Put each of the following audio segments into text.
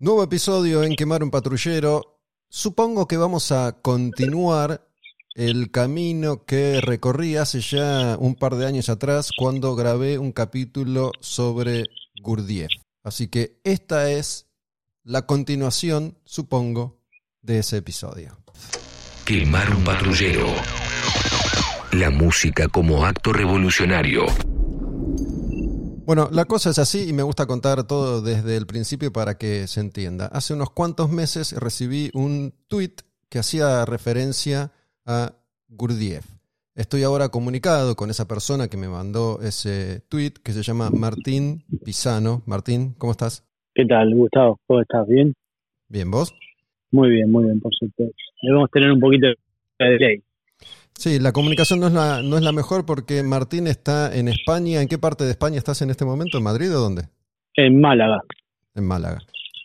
Nuevo episodio en Quemar un Patrullero. Supongo que vamos a continuar el camino que recorrí hace ya un par de años atrás cuando grabé un capítulo sobre Gurdjieff. Así que esta es la continuación, supongo, de ese episodio. Quemar un patrullero. La música como acto revolucionario. Bueno, la cosa es así y me gusta contar todo desde el principio para que se entienda. Hace unos cuantos meses recibí un tweet que hacía referencia a Gurdjieff. Estoy ahora comunicado con esa persona que me mandó ese tweet que se llama Martín Pisano. Martín, ¿cómo estás? ¿Qué tal, Gustavo? ¿Cómo estás? ¿Bien? Bien, ¿vos? Muy bien, muy bien, por supuesto. Debemos tener un poquito de delay. Sí, la comunicación no es la, no es la mejor porque Martín está en España. ¿En qué parte de España estás en este momento? ¿En Madrid o dónde? En Málaga. En Málaga.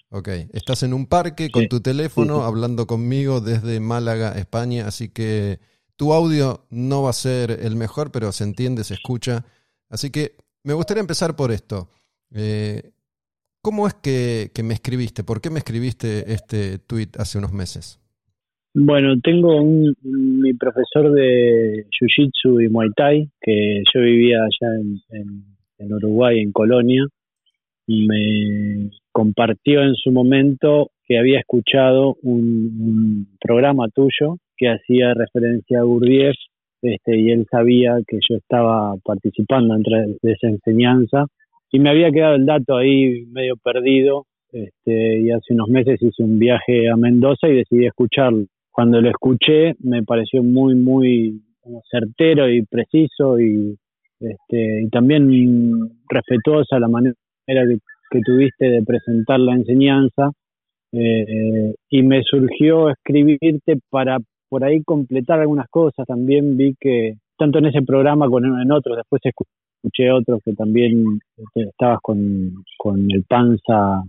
Ok. Estás en un parque con Sí, tu teléfono sí, hablando conmigo desde Málaga, España. Así que tu audio no va a ser el mejor, pero se entiende, se escucha. Así que me gustaría empezar por esto. Eh, ¿Cómo es que, que me escribiste? ¿Por qué me escribiste este tweet hace unos meses? Bueno, tengo un, mi profesor de Jiu-Jitsu y Muay Thai, que yo vivía allá en, en- Uruguay, en Colonia, me compartió en su momento que había escuchado un, un programa tuyo que hacía referencia a Gurdjieff, este, y él sabía que yo estaba participando entre de esa enseñanza, y me había quedado el dato ahí medio perdido, este, y hace unos meses hice un viaje a Mendoza y decidí escucharlo. Cuando lo escuché me pareció muy, muy certero y preciso y, este, y también respetuosa la manera que, tuviste de presentar la enseñanza eh, y me surgió escribirte para por ahí completar algunas cosas. También vi que tanto en ese programa como en otros, después escuché otros que también este, estabas con, con el Panza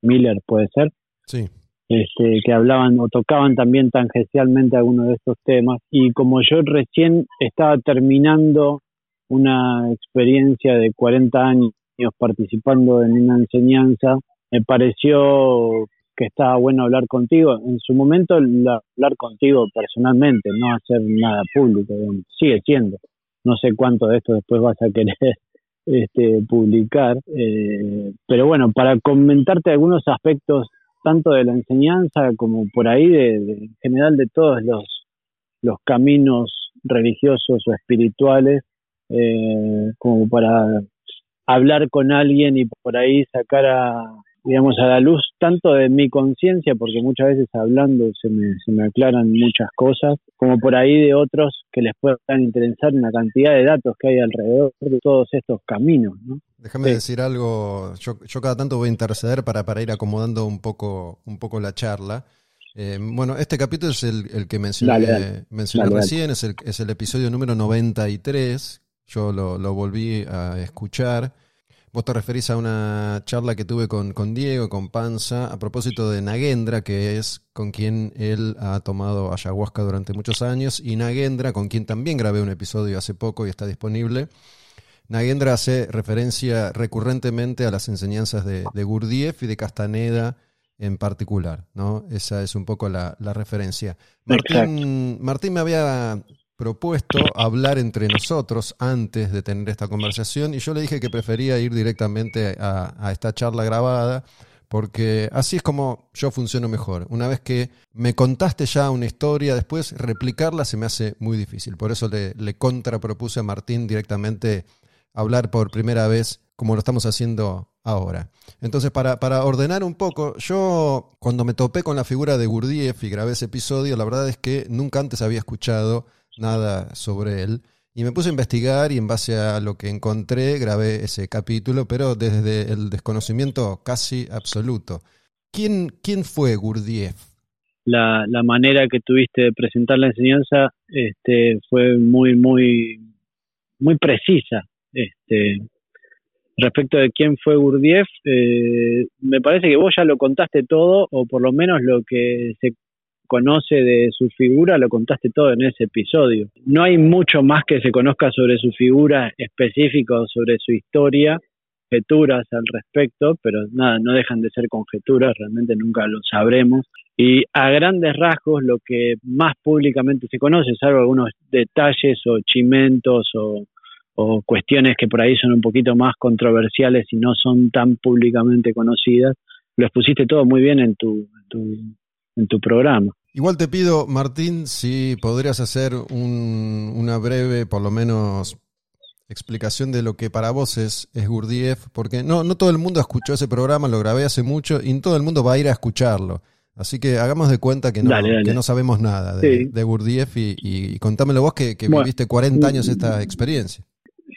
Miller, puede ser Sí. Este, que hablaban o tocaban también tangencialmente algunos de estos temas. Y como yo recién estaba terminando una experiencia de 40 años participando en una enseñanza, me pareció que estaba bueno hablar contigo. En su momento, la- hablar contigo personalmente, no hacer nada público, digamos. sigue siendo. No sé cuánto de esto después vas a querer este, publicar, eh, pero bueno, para comentarte algunos aspectos tanto de la enseñanza como por ahí de, en general de todos los, los caminos religiosos o espirituales, eh, como para hablar con alguien y por ahí sacar a, digamos, a la luz tanto de mi conciencia, porque muchas veces hablando se me, se me aclaran muchas cosas, como por ahí de otros que les puedan interesar una cantidad de datos que hay alrededor de todos estos caminos, ¿no? Déjame Sí. decir algo, yo, yo cada tanto voy a interceder para, para ir acomodando un poco, un poco la charla. Eh, bueno, este capítulo es el, el que mencioné, Dale, dale. mencioné Dale, recién, Es, el, es el episodio número 93, yo lo, lo volví a escuchar. Vos te referís a una charla que tuve con, con Diego, con Panza, a propósito de Nagendra, que es con quien él ha tomado ayahuasca durante muchos años, y Nagendra, con quien también grabé un episodio hace poco y está disponible. Nagendra hace referencia recurrentemente a las enseñanzas de, de Gurdjieff y de Castaneda en particular, ¿no? Esa es un poco la, la referencia. Martín, Martín me había propuesto hablar entre nosotros antes de tener esta conversación y yo le dije que prefería ir directamente a, esta charla grabada porque así es como yo funciono mejor. Una vez que me contaste ya una historia, después replicarla se me hace muy difícil. Por eso le, le contrapropuse a Martín directamente hablar por primera vez como lo estamos haciendo ahora. Entonces, para, para ordenar un poco, yo cuando me topé con la figura de Gurdjieff y grabé ese episodio, la verdad es que nunca antes había escuchado nada sobre él. Y me puse a investigar y en base a lo que encontré grabé ese capítulo, pero desde el desconocimiento casi absoluto. ¿Quién, quién fue Gurdjieff? la, la manera que tuviste de presentar la enseñanza este, fue muy, muy, muy precisa. Este, respecto de quién fue Gurdjieff, eh, me parece que vos ya lo contaste todo, o por lo menos lo que se conoce de su figura, lo contaste todo en ese episodio. No hay mucho más que se conozca sobre su figura específica o sobre su historia conjeturas al respecto, pero nada, no dejan de ser conjeturas, realmente nunca lo sabremos. Y a grandes rasgos, lo que más públicamente se conoce, salvo algunos detalles o chimentos o, cuestiones que por ahí son un poquito más controversiales y no son tan públicamente conocidas, lo expusiste todo muy bien en tu, en tu programa. Igual te pido, Martín, si podrías hacer una breve, por lo menos, explicación de lo que para vos es, es Gurdjieff, porque no, no todo el mundo escuchó ese programa, lo grabé hace mucho y todo el mundo va a ir a escucharlo. Así que hagamos de cuenta que no, Que no sabemos nada de, Gurdjieff y, y, contámelo vos que, viviste 40 años esta experiencia.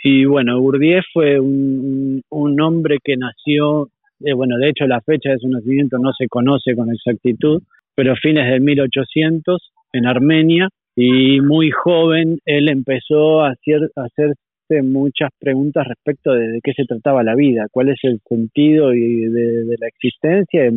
Y bueno, Gurdjieff fue un, un hombre que nació, eh, bueno, de hecho la fecha de su nacimiento no se conoce con exactitud, pero fines de 1800 en Armenia y muy joven él empezó a, hacer, a hacerse muchas preguntas respecto de, qué se trataba la vida, cuál es el sentido y de, la existencia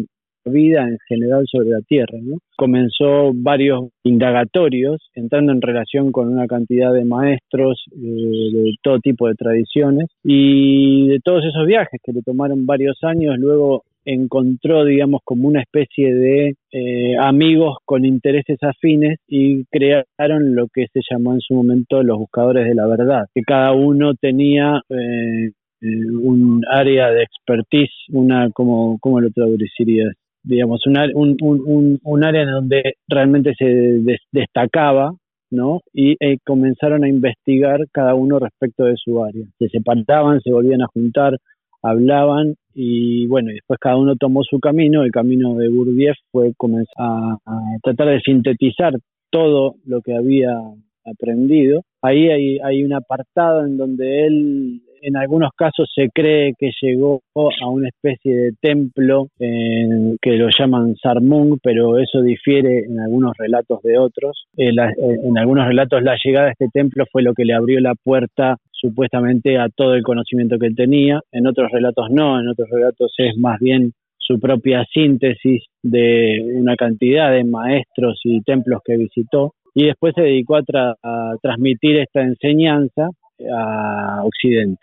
vida en general sobre la Tierra. Comenzó varios indagatorios, entrando en relación con una cantidad de maestros eh, de todo tipo de tradiciones y de todos esos viajes que le tomaron varios años, luego encontró, digamos, como una especie de eh, amigos con intereses afines y crearon lo que se llamó en su momento los buscadores de la verdad, que cada uno tenía eh, un área de expertise, una, como, ¿cómo lo traducirías? Digamos, un, un, un, área en donde realmente se destacaba ¿no? Y eh, comenzaron a investigar cada uno respecto de su área. Se separaban, se volvían a juntar, hablaban y bueno, después cada uno tomó su camino. El camino de Gurdjieff fue comenzar a, tratar de sintetizar todo lo que había aprendido. Ahí hay, hay un apartado en donde él en algunos casos se cree que llegó a una especie de templo que lo llaman Sarmung, pero eso difiere en algunos relatos de otros. Eh, eh, en algunos relatos la llegada a este templo fue lo que le abrió la puerta supuestamente a todo el conocimiento que él tenía, en otros relatos no, en otros relatos es más bien su propia síntesis de una cantidad de maestros y templos que visitó y después se dedicó a, transmitir esta enseñanza a Occidente.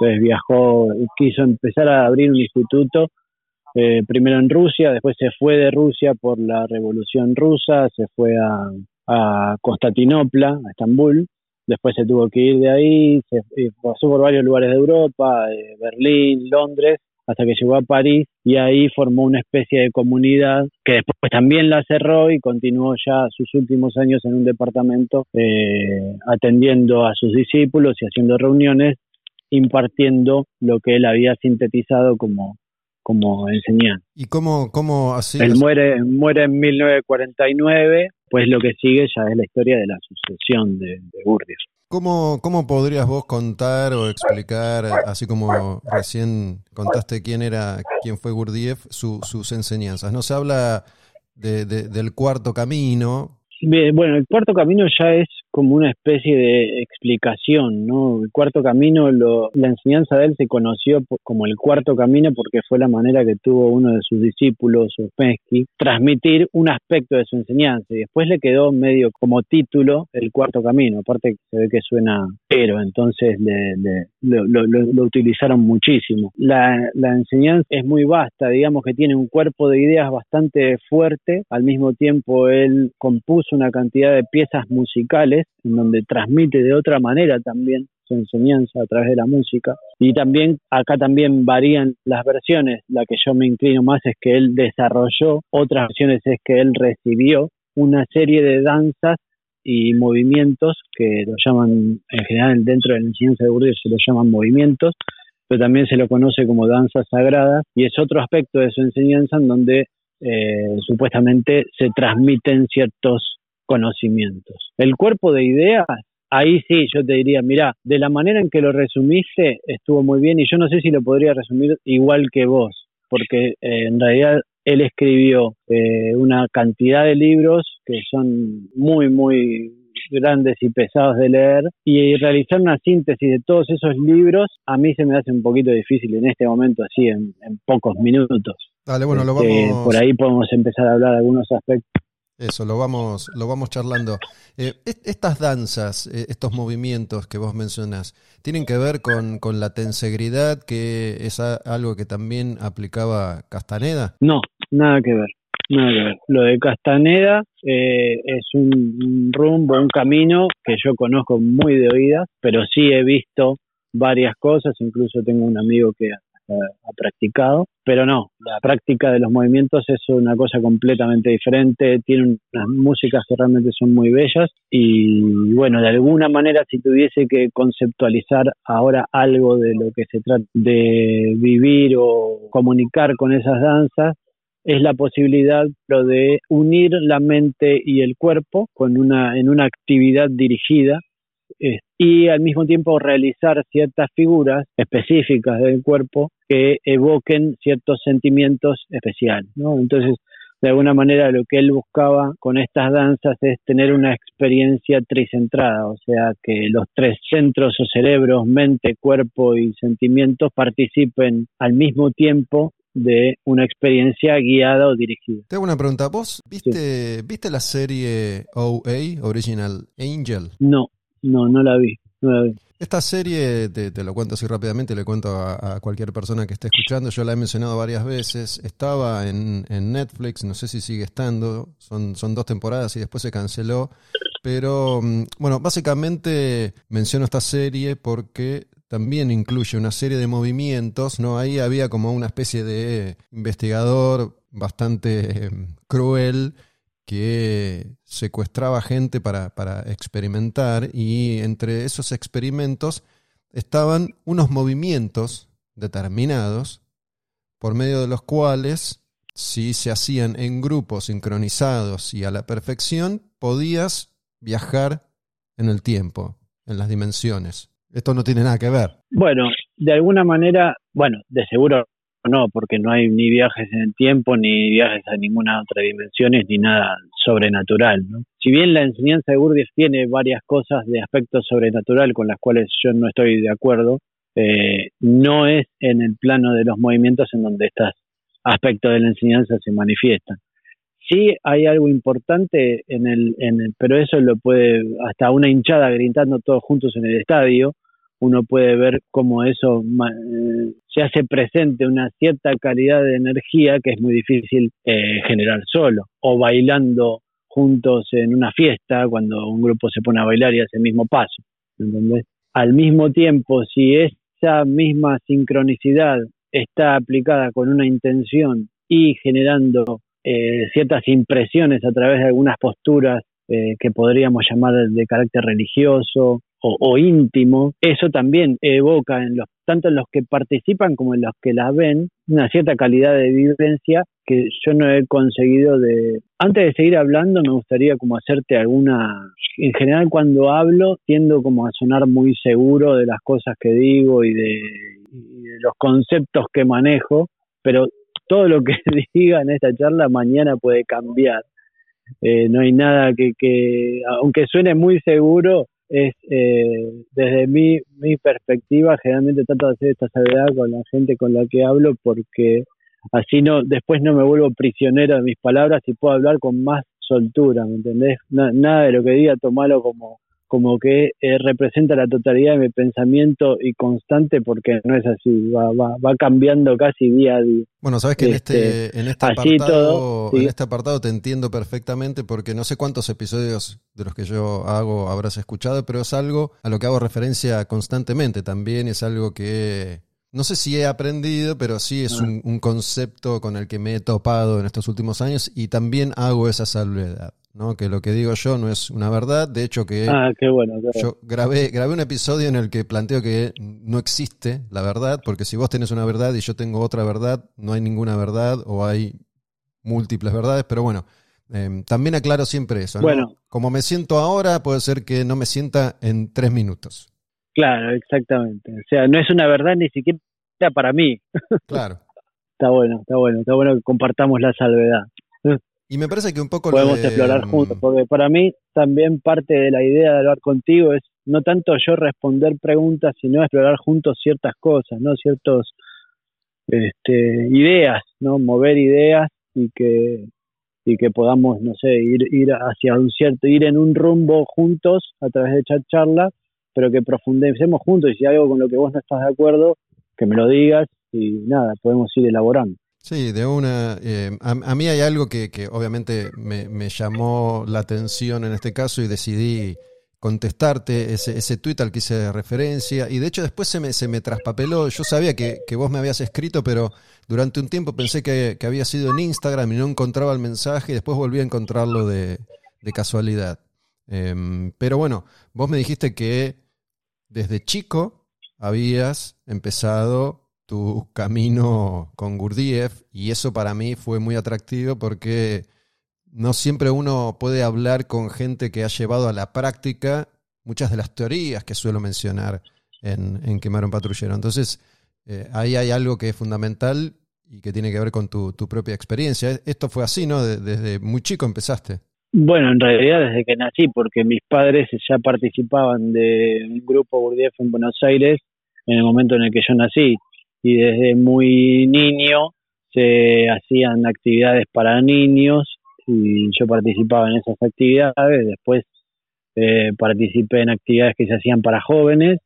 Entonces viajó, quiso empezar a abrir un instituto, eh, primero en Rusia, después se fue de Rusia por la Revolución Rusa, se fue a, a Constantinopla, a Estambul, después se tuvo que ir de ahí, se pasó por varios lugares de Europa, eh, Berlín, Londres, hasta que llegó a París y ahí formó una especie de comunidad que después también la cerró y continuó ya sus últimos años en un departamento eh, atendiendo a sus discípulos y haciendo reuniones, impartiendo lo que él había sintetizado como, como enseñanza. ¿Y cómo, cómo así? Él muere, muere en 1949, pues lo que sigue ya es la historia de la sucesión de, de ¿Cómo, ¿Cómo podrías vos contar o explicar, así como recién contaste quién era, quién fue Gurdjieff, sus enseñanzas? No se habla de, del cuarto camino. Bueno, el cuarto camino ya es como una especie de explicación, ¿no? El cuarto camino, la enseñanza de él se conoció como el cuarto camino porque fue la manera que tuvo uno de sus discípulos, Uspensky, transmitir un aspecto de su enseñanza y después le quedó medio como título el cuarto camino, aparte se ve que suena pero, entonces lo, utilizaron muchísimo. La enseñanza es muy vasta, digamos que tiene un cuerpo de ideas bastante fuerte, al mismo tiempo él compuso una cantidad de piezas musicales en donde transmite de otra manera también su enseñanza a través de la música. Y también acá también varían las versiones. La que yo me inclino más es que él desarrolló, otras versiones es que él recibió una serie de danzas y movimientos que lo llaman, en general dentro de la enseñanza de Gurdjieff se lo llaman movimientos, pero también se lo conoce como danzas sagradas y es otro aspecto de su enseñanza en donde eh, supuestamente se transmiten ciertos conocimientos. El cuerpo de ideas, ahí sí, yo te diría, mira, de la manera en que lo resumiste estuvo muy bien y yo no sé si lo podría resumir igual que vos, porque eh, en realidad él escribió eh, una cantidad de libros que son muy, muy grandes y pesados de leer y realizar una síntesis de todos esos libros a mí se me hace un poquito difícil en este momento así en, pocos minutos. Dale, bueno, lo este, vamos... por ahí podemos empezar a hablar de algunos aspectos Eso, lo vamos, lo vamos charlando. Eh, estas danzas, eh, estos movimientos que vos mencionás, ¿tienen que ver con, con la tensegridad, que es algo que también aplicaba Castaneda? No, nada que ver. Nada que ver. Lo de Castaneda eh, es un, rumbo, un camino que yo conozco muy de oídas, pero sí he visto varias cosas, incluso tengo un amigo que ha practicado, pero no, la práctica de los movimientos es una cosa completamente diferente, tiene unas músicas que realmente son muy bellas y bueno, de alguna manera si tuviese que conceptualizar ahora algo de lo que se trata de vivir o comunicar con esas danzas, es la posibilidad de unir la mente y el cuerpo con una, en una actividad dirigida y al mismo tiempo realizar ciertas figuras específicas del cuerpo que evoquen ciertos sentimientos especiales. ¿no? Entonces, de alguna manera lo que él buscaba con estas danzas es tener una experiencia tricentrada, o sea, que los tres centros o cerebros, mente, cuerpo y sentimientos participen al mismo tiempo de una experiencia guiada o dirigida. Tengo una pregunta. ¿Vos viste, viste la serie OA, Original Angel? No, no, no la vi. Esta serie, te, lo cuento así rápidamente, le cuento a, cualquier persona que esté escuchando, yo la he mencionado varias veces, estaba en, Netflix, no sé si sigue estando, son, son dos temporadas y después se canceló, pero mm, bueno, básicamente menciono esta serie porque también incluye una serie de movimientos, ¿no? Ahí había como una especie de investigador bastante eh, cruel que secuestraba gente para, para, experimentar y entre esos experimentos estaban unos movimientos determinados por medio de los cuales, si se hacían en grupos sincronizados y a la perfección, podías viajar en el tiempo, en las dimensiones. Esto no tiene nada que ver. Bueno, de alguna manera, bueno, de seguro no, porque no hay ni viajes en el tiempo, ni viajes a ninguna otra dimensión, ni nada sobrenatural. ¿no? Si bien la enseñanza de Gurdjieff tiene varias cosas de aspecto sobrenatural con las cuales yo no estoy de acuerdo, eh, no es en el plano de los movimientos en donde estos aspectos de la enseñanza se manifiestan. Sí hay algo importante en el, en el, pero eso lo puede, hasta una hinchada gritando todos juntos en el estadio, uno puede ver cómo eso eh, se hace presente una cierta calidad de energía que es muy difícil eh, generar solo, o bailando juntos en una fiesta cuando un grupo se pone a bailar y hace el mismo paso. Al mismo tiempo, si esa misma sincronicidad está aplicada con una intención y generando eh, ciertas impresiones a través de algunas posturas que podríamos llamar de carácter religioso o, íntimo, eso también evoca en los tanto en los que participan como en los que la ven una cierta calidad de vivencia que yo no he conseguido de antes de seguir hablando me gustaría como hacerte alguna en general cuando hablo tiendo como a sonar muy seguro de las cosas que digo y de, los conceptos que manejo pero todo lo que diga en esta charla mañana puede cambiar. Eh, no hay nada que, que aunque suene muy seguro es eh, desde mi, mi perspectiva generalmente trato de hacer esta salvedad con la gente con la que hablo porque así no después no me vuelvo prisionero de mis palabras y puedo hablar con más soltura ¿me entendés? nada de lo que diga tomalo como como que eh, representa la totalidad de mi pensamiento y constante porque no es así, va, va, va cambiando casi día a día. Bueno, sabes que en este, este en este apartado, en este apartado te entiendo perfectamente porque no sé cuántos episodios de los que yo hago habrás escuchado, pero es algo a lo que hago referencia constantemente también, es algo que no sé si he aprendido, pero sí es ah. un, un, concepto con el que me he topado en estos últimos años y también hago esa salvedad. ¿no? que lo que digo yo no es una verdad. De hecho, que ah, bueno, yo grabé, grabé un episodio en el que planteo que no existe la verdad, porque si vos tenés una verdad y yo tengo otra verdad, no hay ninguna verdad o hay múltiples verdades, pero bueno, em, también aclaro siempre eso. Bueno, Como me siento ahora, puede ser que no me sienta en tres minutos. Claro, exactamente. O sea, no es una verdad ni siquiera para mí. Claro. está bueno, está bueno, está bueno que compartamos la salvedad. Y me parece que un poco podemos explorar mm, juntos, porque para mí también parte de la idea de hablar contigo es no tanto yo responder preguntas, sino explorar juntos ciertas cosas, no ciertos este, ideas, no mover ideas y que y que podamos, no sé, ir, ir hacia un cierto, ir en un rumbo juntos a través de esta charla, pero que profundicemos juntos y si hay algo con lo que vos no estás de acuerdo, que me lo digas y nada, podemos ir elaborando. Sí, de una. Eh, a, mí hay algo que, que obviamente me, me, llamó la atención en este caso y decidí contestarte ese, ese al que hice referencia. Y de hecho después se me, se me traspapeló. Yo sabía que, que vos me habías escrito, pero durante un tiempo pensé que, que, había sido en Instagram y no encontraba el mensaje y después volví a encontrarlo de, de casualidad. Eh, pero bueno, vos me dijiste que desde chico habías empezado tu camino con Gurdjieff y eso para mí fue muy atractivo porque no siempre uno puede hablar con gente que ha llevado a la práctica muchas de las teorías que suelo mencionar en, en Quemar un Patrullero. Entonces, eh, ahí hay algo que es fundamental y que tiene que ver con tu, tu propia experiencia. Esto fue así, ¿no? desde muy chico empezaste. Bueno, en realidad desde que nací, porque mis padres ya participaban de un grupo Gurdjieff en Buenos Aires en el momento en el que yo nací. Y desde muy niño se hacían actividades para niños y yo participaba en esas actividades, después eh, participé en actividades que se hacían para jóvenes,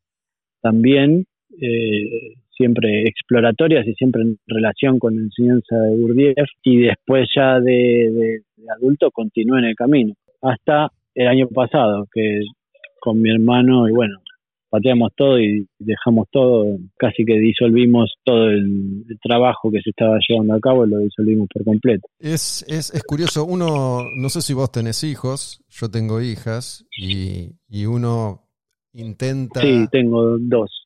también eh, siempre exploratorias y siempre en relación con la enseñanza de Gurdjieff y después ya de, de adulto continué en el camino, hasta el año pasado que con mi hermano y bueno, pateamos todo y dejamos todo, casi que disolvimos todo el, trabajo que se estaba llevando a cabo, y lo disolvimos por completo. Es, es, es curioso, uno, no sé si vos tenés hijos, yo tengo hijas, y, y uno intenta... Sí, tengo dos.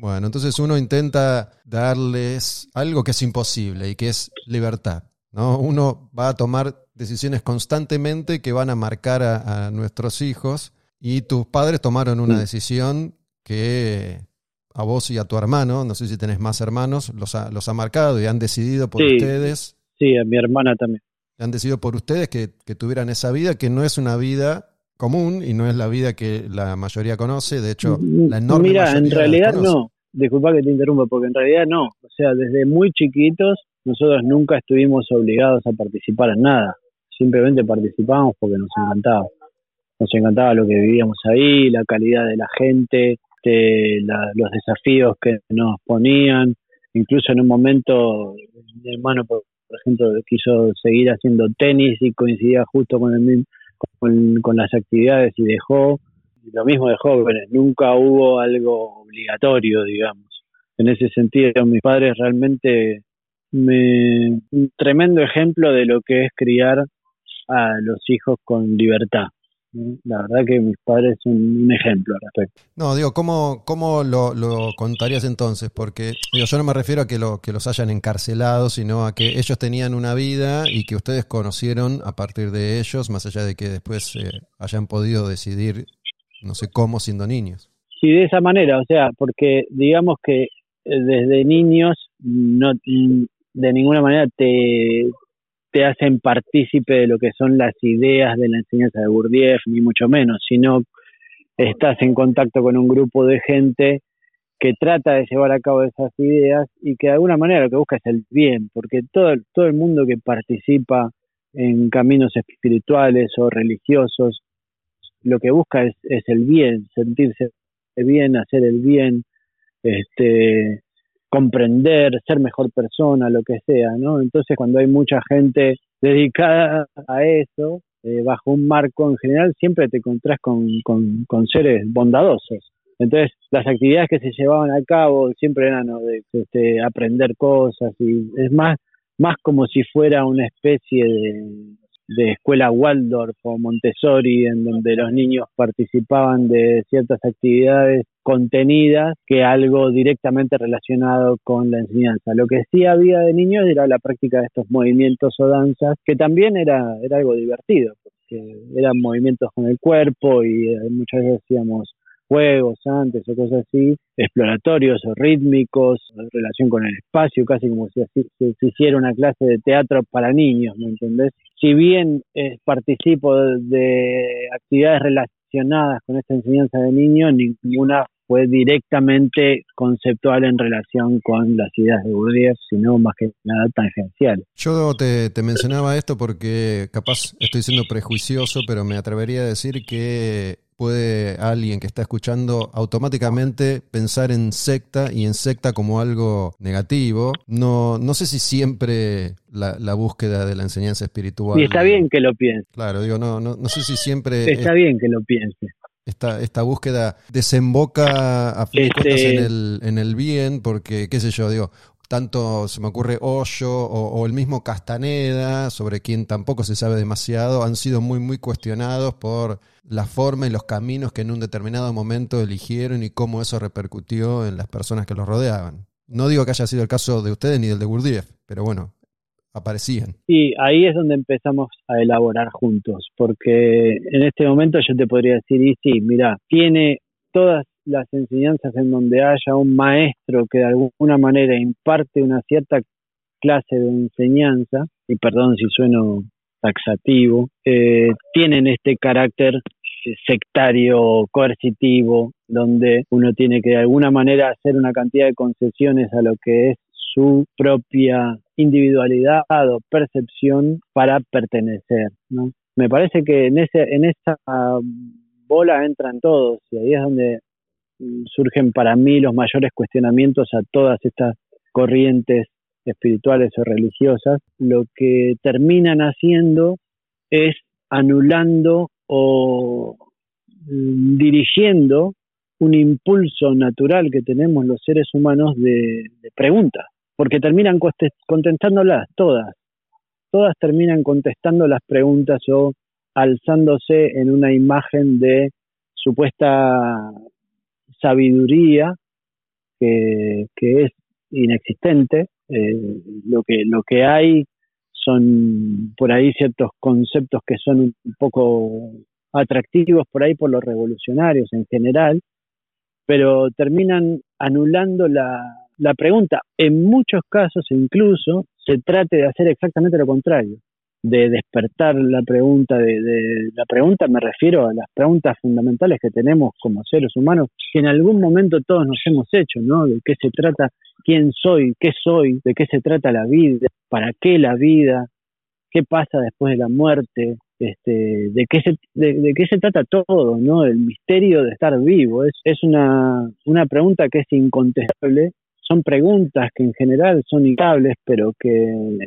Bueno, entonces uno intenta darles algo que es imposible y que es libertad. ¿no? Uno va a tomar decisiones constantemente que van a marcar a, a nuestros hijos y tus padres tomaron una decisión que a vos y a tu hermano, no sé si tenés más hermanos, los ha, los ha marcado y han decidido por ustedes. Sí, a mi hermana también. Han decidido por ustedes que, que, tuvieran esa vida, que no es una vida común y no es la vida que la mayoría conoce. De hecho, la enorme Mira, en realidad no. Disculpa que te interrumpa, porque en realidad no. O sea, desde muy chiquitos nosotros nunca estuvimos obligados a participar en nada. Simplemente participábamos porque nos encantaba. Nos encantaba lo que vivíamos ahí, la calidad de la gente, este, la, los desafíos que nos ponían. Incluso en un momento, mi hermano, por, ejemplo, quiso seguir haciendo tenis y coincidía justo con, el, con, con las actividades y dejó. Lo mismo de jóvenes, nunca hubo algo obligatorio, digamos. En ese sentido, mis padres realmente me, un tremendo ejemplo de lo que es criar a los hijos con libertad. La verdad que mis padres son un ejemplo al respecto. No, digo, ¿cómo, cómo lo, lo, contarías entonces? Porque digo, yo no me refiero a que, lo, que los hayan encarcelado, sino a que ellos tenían una vida y que ustedes conocieron a partir de ellos, más allá de que después eh, hayan podido decidir, no sé cómo, siendo niños. Sí, de esa manera, o sea, porque digamos que eh, desde niños no de ninguna manera te, te hacen partícipe de lo que son las ideas de la enseñanza de Gurdjieff, ni mucho menos, sino estás en contacto con un grupo de gente que trata de llevar a cabo esas ideas y que de alguna manera lo que busca es el bien, porque todo, todo el mundo que participa en caminos espirituales o religiosos, lo que busca es, es el bien, sentirse bien, hacer el bien, este, comprender, ser mejor persona, lo que sea, ¿no? Entonces cuando hay mucha gente dedicada a eso, eh, bajo un marco en general, siempre te encontrás con, con, con, seres bondadosos. Entonces las actividades que se llevaban a cabo siempre eran de, este, aprender cosas y es más, más como si fuera una especie de, de escuela Waldorf o Montessori, en donde los niños participaban de ciertas actividades contenidas que algo directamente relacionado con la enseñanza. Lo que sí había de niños era la práctica de estos movimientos o danzas, que también era, era algo divertido, porque eran movimientos con el cuerpo y eh, muchas veces hacíamos juegos antes o cosas así, exploratorios o rítmicos, en relación con el espacio, casi como si, se hiciera una clase de teatro para niños, ¿me entendés? Si bien eh, participo de, actividades relacionadas con esta enseñanza de niños, ninguna fue directamente conceptual en relación con las ideas de Gurdjieff, sino más que nada tangencial. Yo te, te mencionaba esto porque capaz estoy siendo prejuicioso, pero me atrevería a decir que puede alguien que está escuchando automáticamente pensar en secta y en secta como algo negativo. No, no sé si siempre la, búsqueda de la enseñanza espiritual. Y está bien que lo piense. Claro, digo, no, no, no sé si siempre. Está bien que lo piense. Esta, esta búsqueda desemboca a fin este en el, en el bien, porque, qué sé yo, digo, tanto se me ocurre Hoyo o, el mismo Castaneda, sobre quien tampoco se sabe demasiado, han sido muy, muy cuestionados por la forma y los caminos que en un determinado momento eligieron y cómo eso repercutió en las personas que los rodeaban. No digo que haya sido el caso de ustedes ni del de Gurdjieff, pero bueno, aparecían. Sí, ahí es donde empezamos a elaborar juntos, porque en este momento yo te podría decir, y sí, mira, tiene todas las enseñanzas en donde haya un maestro que de alguna manera imparte una cierta clase de enseñanza, y perdón si sueno taxativo, eh, tienen este carácter sectario, coercitivo, donde uno tiene que de alguna manera hacer una cantidad de concesiones a lo que es su propia individualidad o percepción para pertenecer. ¿no? Me parece que en, ese, en esa bola entran todos y ahí es donde mm, surgen para mí los mayores cuestionamientos a todas estas corrientes espirituales o religiosas, lo que terminan haciendo es anulando o mm, dirigiendo un impulso natural que tenemos los seres humanos de, preguntas, porque terminan contestándolas todas, todas terminan contestando las preguntas o alzándose en una imagen de supuesta sabiduría que, es inexistente. Eh, lo, que, lo que hay son por ahí ciertos conceptos que son un poco atractivos por ahí por los revolucionarios en general, pero terminan anulando la, la pregunta. En muchos casos incluso se trate de hacer exactamente lo contrario de despertar la pregunta, de, la pregunta me refiero a las preguntas fundamentales que tenemos como seres humanos, que en algún momento todos nos hemos hecho, ¿no? De qué se trata, quién soy, qué soy, de qué se trata la vida, para qué la vida, qué pasa después de la muerte, este, de qué se, de, qué se trata todo, ¿no? El misterio de estar vivo. Es, es una, una pregunta que es incontestable. Son preguntas que en general son inestables, pero que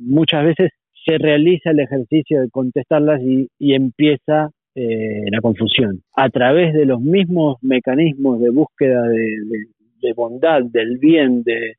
muchas veces se realiza el ejercicio de contestarlas y, empieza eh, la confusión. A través de los mismos mecanismos de búsqueda de, bondad, del bien, de,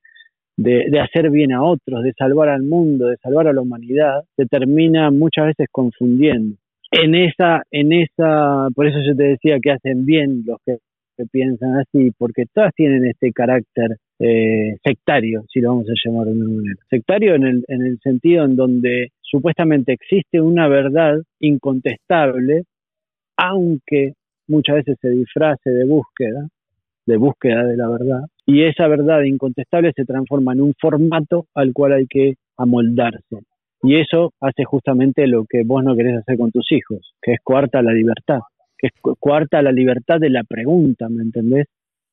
de, hacer bien a otros, de salvar al mundo, de salvar a la humanidad, se termina muchas veces confundiendo. En esa, en esa, por eso yo te decía que hacen bien los que que piensan así, porque todas tienen este carácter eh, sectario, si lo vamos a llamar de una manera. Sectario en el, en el sentido en donde supuestamente existe una verdad incontestable, aunque muchas veces se disfrace de búsqueda, de búsqueda de la verdad, y esa verdad incontestable se transforma en un formato al cual hay que amoldarse. Y eso hace justamente lo que vos no querés hacer con tus hijos, que es coarta la libertad que es cuarta la libertad de la pregunta, ¿me entendés?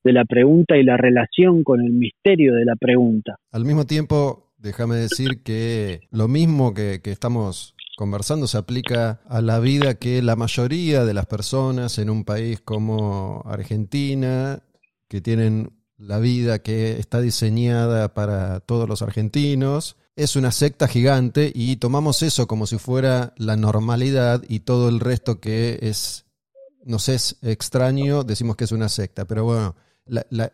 De la pregunta y la relación con el misterio de la pregunta. Al mismo tiempo, déjame decir que lo mismo que, estamos conversando se aplica a la vida que la mayoría de las personas en un país como Argentina, que tienen la vida que está diseñada para todos los argentinos, es una secta gigante y tomamos eso como si fuera la normalidad y todo el resto que es nos es extraño, decimos que es una secta, pero bueno,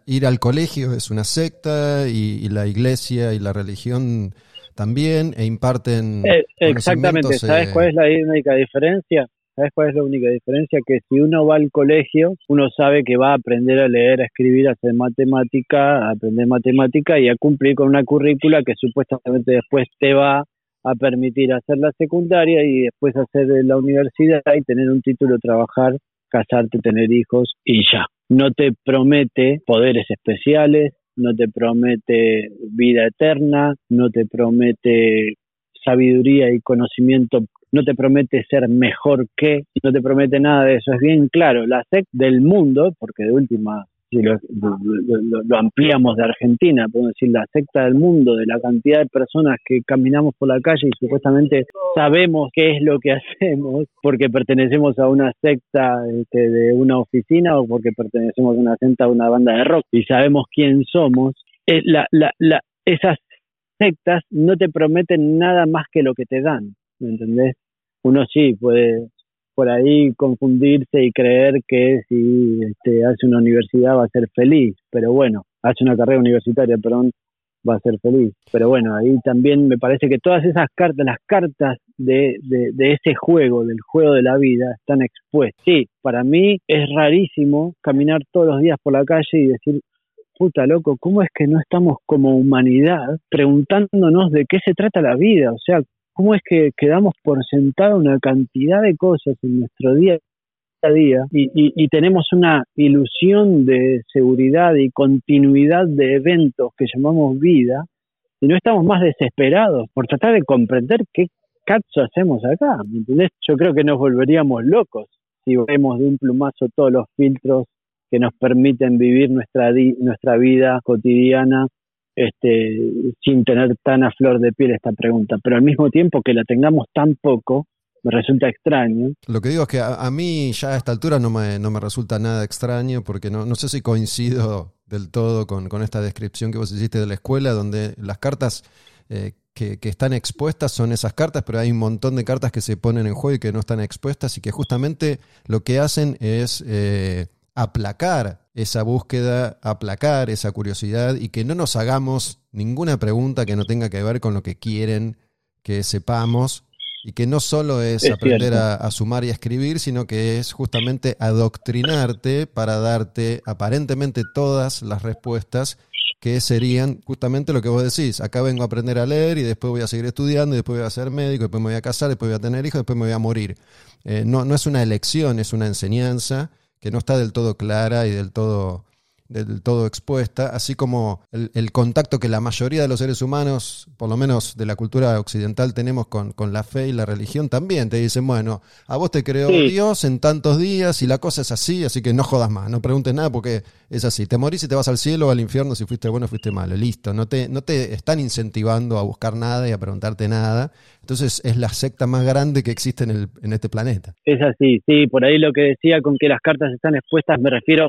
ir al colegio es una secta y, la iglesia y la religión también e imparten... Eh, exactamente, ¿sabes eh, cuál es la única diferencia? ¿Sabes cuál es la única diferencia? Que si uno va al colegio, uno sabe que va a aprender a leer, a escribir, a hacer matemática, a aprender matemática y a cumplir con una currícula que supuestamente después te va a permitir hacer la secundaria y después hacer la universidad y tener un título, trabajar casarte, tener hijos y ya. No te promete poderes especiales, no te promete vida eterna, no te promete sabiduría y conocimiento, no te promete ser mejor que, no te promete nada de eso. Es bien claro, la SEC del mundo, porque de última si lo, ampliamos de Argentina, podemos decir la secta del mundo, de la cantidad de personas que caminamos por la calle y supuestamente sabemos qué es lo que hacemos porque pertenecemos a una secta este, de una oficina o porque pertenecemos a una secta de una banda de rock y sabemos quién somos, eh, la, la, la, esas sectas no te prometen nada más que lo que te dan, ¿me entendés? Uno sí puede por ahí confundirse y creer que si este, hace una universidad va a ser feliz, pero bueno, hace una carrera universitaria, perdón, va a ser feliz. Pero bueno, ahí también me parece que todas esas cartas, las cartas de, de, ese juego, del juego de la vida, están expuestas. Sí, para mí es rarísimo caminar todos los días por la calle y decir, puta loco, ¿cómo es que no estamos como humanidad preguntándonos de qué se trata la vida? O sea, ¿cómo es que quedamos por sentado una cantidad de cosas en nuestro día a día y, y, tenemos una ilusión de seguridad y continuidad de eventos que llamamos vida y no estamos más desesperados por tratar de comprender qué cacho hacemos acá, ¿me entendés? Yo creo que nos volveríamos locos si vemos de un plumazo todos los filtros que nos permiten vivir nuestra, nuestra vida cotidiana este, sin tener tan a flor de piel esta pregunta. Pero al mismo tiempo que la tengamos tan poco, me resulta extraño. Lo que digo es que a, mí ya a esta altura no me, no me resulta nada extraño porque no, no sé si coincido del todo con, con, esta descripción que vos hiciste de la escuela, donde las cartas eh, que, que, están expuestas son esas cartas, pero hay un montón de cartas que se ponen en juego y que no están expuestas y que justamente lo que hacen es... Eh, aplacar esa búsqueda, aplacar esa curiosidad y que no nos hagamos ninguna pregunta que no tenga que ver con lo que quieren que sepamos y que no solo es, aprender a, sumar y a escribir, sino que es justamente adoctrinarte para darte aparentemente todas las respuestas que serían justamente lo que vos decís. Acá vengo a aprender a leer y después voy a seguir estudiando y después voy a ser médico, después me voy a casar, después voy a tener hijos, después me voy a morir. Eh, no, no es una elección, es una enseñanza que no está del todo clara y del todo del todo expuesta, así como el, contacto que la mayoría de los seres humanos, por lo menos de la cultura occidental, tenemos con, la fe y la religión, también te dicen, bueno, a vos te creó Dios en tantos días y la cosa es así, así que no jodas más, no preguntes nada porque es así, te morís y te vas al cielo o al infierno si fuiste bueno o fuiste malo, listo, no te, no te están incentivando a buscar nada y a preguntarte nada, entonces es la secta más grande que existe en, el, en este planeta. Es así, sí, por ahí lo que decía con que las cartas están expuestas me refiero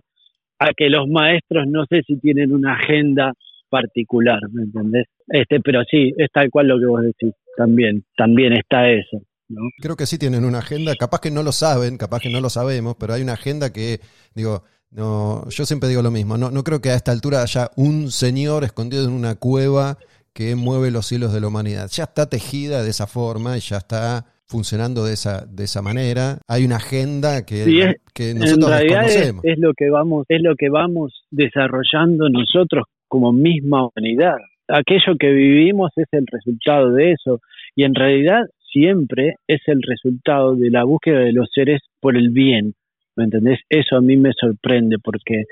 a que los maestros no sé si tienen una agenda particular, ¿me entendés? Este, pero sí, es tal cual lo que vos decís, también, también está eso. ¿no? Creo que sí tienen una agenda, capaz que no lo saben, capaz que no lo sabemos, pero hay una agenda que, digo, no, yo siempre digo lo mismo, no, no creo que a esta altura haya un señor escondido en una cueva que mueve los hilos de la humanidad. Ya está tejida de esa forma y ya está funcionando de esa, de esa manera. Hay una agenda que, que nosotros en realidad Es, lo que vamos, es lo que vamos desarrollando nosotros como misma humanidad. Aquello que vivimos es el resultado de eso. Y en realidad siempre es el resultado de la búsqueda de los seres por el bien. ¿Me entendés? Eso a mí me sorprende porque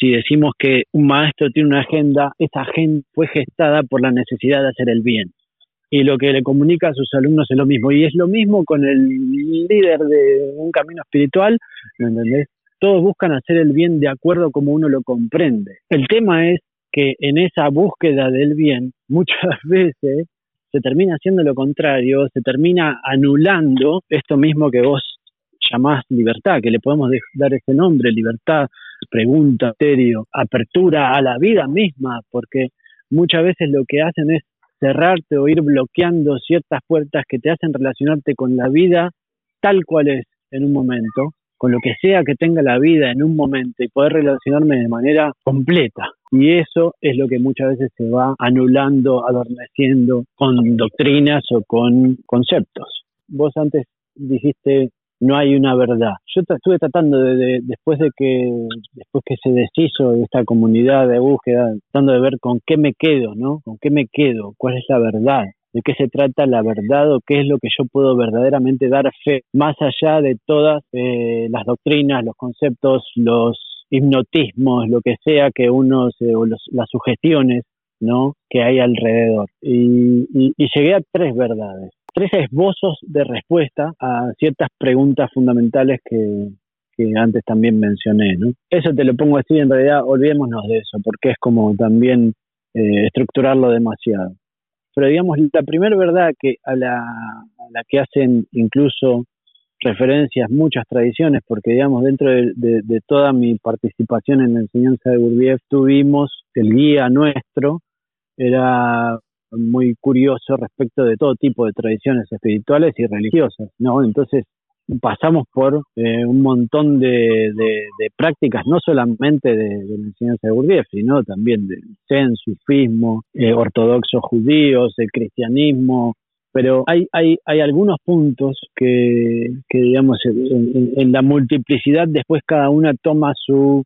si decimos que un maestro tiene una agenda, esa agenda fue gestada por la necesidad de hacer el bien y lo que le comunica a sus alumnos es lo mismo. Y es lo mismo con el líder de un camino espiritual, ¿me entendés? Todos buscan hacer el bien de acuerdo como uno lo comprende. El tema es que en esa búsqueda del bien, muchas veces se termina haciendo lo contrario, se termina anulando esto mismo que vos llamás libertad, que le podemos dar ese nombre, libertad, pregunta, misterio, apertura a la vida misma, porque muchas veces lo que hacen es cerrarte o ir bloqueando ciertas puertas que te hacen relacionarte con la vida tal cual es en un momento, con lo que sea que tenga la vida en un momento y poder relacionarme de manera completa. Y eso es lo que muchas veces se va anulando, adormeciendo con doctrinas o con conceptos. Vos antes dijiste no hay una verdad. Yo estuve tratando de, después de que después que se deshizo esta comunidad de búsqueda, tratando de ver con qué me quedo, ¿no? Con qué me quedo, cuál es la verdad, de qué se trata la verdad o qué es lo que yo puedo verdaderamente dar fe, más allá de todas eh, las doctrinas, los conceptos, los hipnotismos, lo que sea que uno, o las sugestiones, ¿no? Que hay alrededor. y llegué a tres verdades tres esbozos de respuesta a ciertas preguntas fundamentales que, antes también mencioné. ¿no? Eso te lo pongo así, en realidad olvidémonos de eso, porque es como también eh, estructurarlo demasiado. Pero digamos, la primera verdad que a la, a la que hacen incluso referencias muchas tradiciones, porque digamos, dentro de, de, toda mi participación en la enseñanza de Gurdjieff tuvimos el guía nuestro, era muy curioso respecto de todo tipo de tradiciones espirituales y religiosas, ¿no? Entonces pasamos por eh, un montón de, prácticas, no solamente de, la enseñanza de Gurdjieff, sino también del Zen, sufismo, eh, ortodoxos judíos, el cristianismo, pero hay, hay, hay algunos puntos que, que digamos, en, la multiplicidad después cada una toma su,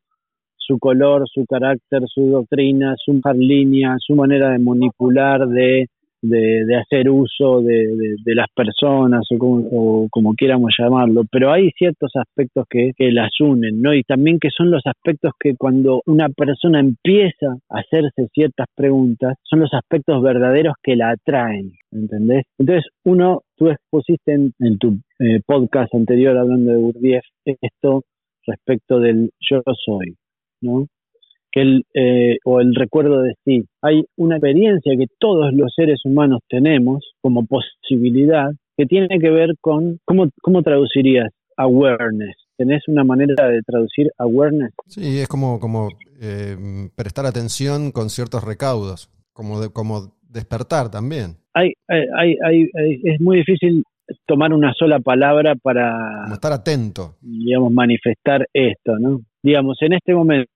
su color, su carácter, su doctrina, su línea, su manera de manipular, de de, hacer uso de, las personas o como, como, quieramos llamarlo, pero hay ciertos aspectos que, las unen, ¿no? Y también que son los aspectos que cuando una persona empieza a hacerse ciertas preguntas, son los aspectos verdaderos que la atraen, ¿entendés? Entonces, uno, tú expusiste en, tu eh, podcast anterior hablando de Gurdjieff esto respecto del yo soy, ¿no? que el, eh, o el recuerdo de sí. Hay una experiencia que todos los seres humanos tenemos como posibilidad que tiene que ver con, ¿cómo, cómo traducirías awareness? ¿Tenés una manera de traducir awareness? Sí, es como, como eh, prestar atención con ciertos recaudos, como, de, como despertar también. Hay, hay, hay, es muy difícil tomar una sola palabra para... estar atento. Digamos, manifestar esto, ¿no? Digamos, en este momento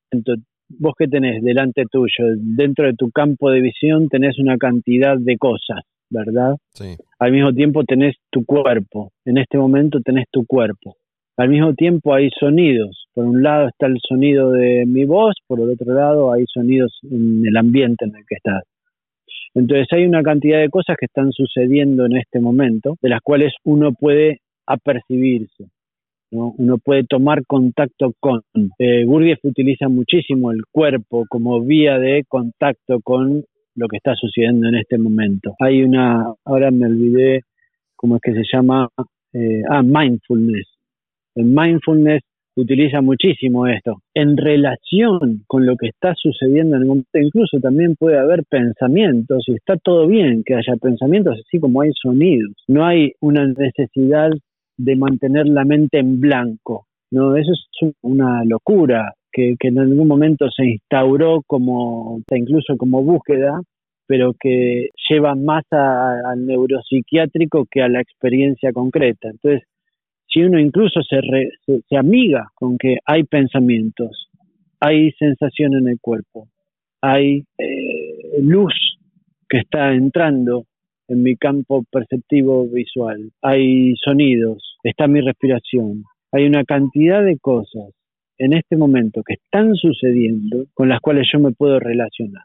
vos que tenés delante tuyo, dentro de tu campo de visión tenés una cantidad de cosas, ¿verdad? Sí. Al mismo tiempo tenés tu cuerpo, en este momento tenés tu cuerpo. Al mismo tiempo hay sonidos. Por un lado está el sonido de mi voz, por el otro lado hay sonidos en el ambiente en el que estás. Entonces hay una cantidad de cosas que están sucediendo en este momento, de las cuales uno puede apercibirse. Uno puede tomar contacto con. Eh, Gurdjieff utiliza muchísimo el cuerpo como vía de contacto con lo que está sucediendo en este momento. Hay una, ahora me olvidé cómo es que se llama, eh, ah, mindfulness. El mindfulness utiliza muchísimo esto. En relación con lo que está sucediendo en el momento, incluso también puede haber pensamientos, y está todo bien que haya pensamientos, así como hay sonidos. No hay una necesidad de mantener la mente en blanco. ¿no? Eso es una locura que, en algún momento se instauró como, incluso como búsqueda, pero que lleva más al neuropsiquiátrico que a la experiencia concreta. Entonces, si uno incluso se, se, amiga con que hay pensamientos, hay sensación en el cuerpo, hay eh, luz que está entrando en mi campo perceptivo visual, hay sonidos, está mi respiración, hay una cantidad de cosas en este momento que están sucediendo con las cuales yo me puedo relacionar.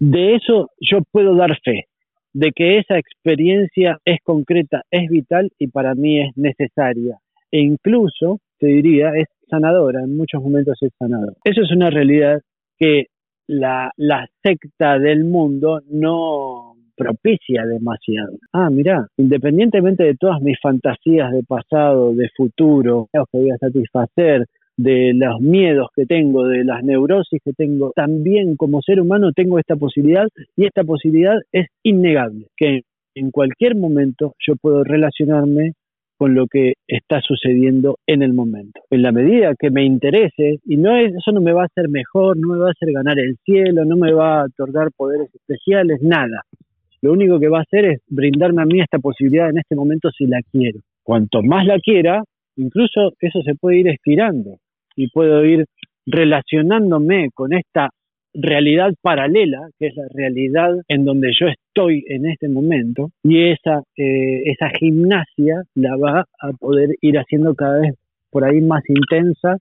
De eso yo puedo dar fe, de que esa experiencia es concreta, es vital y para mí es necesaria. E incluso, te diría, es sanadora, en muchos momentos es sanadora. Eso es una realidad que la, la secta del mundo no, propicia demasiado. Ah, mira, independientemente de todas mis fantasías de pasado, de futuro, que voy a satisfacer, de los miedos que tengo, de las neurosis que tengo, también como ser humano tengo esta posibilidad y esta posibilidad es innegable, que en cualquier momento yo puedo relacionarme con lo que está sucediendo en el momento. En la medida que me interese, y no es, eso no me va a hacer mejor, no me va a hacer ganar el cielo, no me va a otorgar poderes especiales, nada lo único que va a hacer es brindarme a mí esta posibilidad en este momento si la quiero. Cuanto más la quiera, incluso eso se puede ir estirando y puedo ir relacionándome con esta realidad paralela, que es la realidad en donde yo estoy en este momento, y esa, eh, esa gimnasia la va a poder ir haciendo cada vez por ahí más intensa,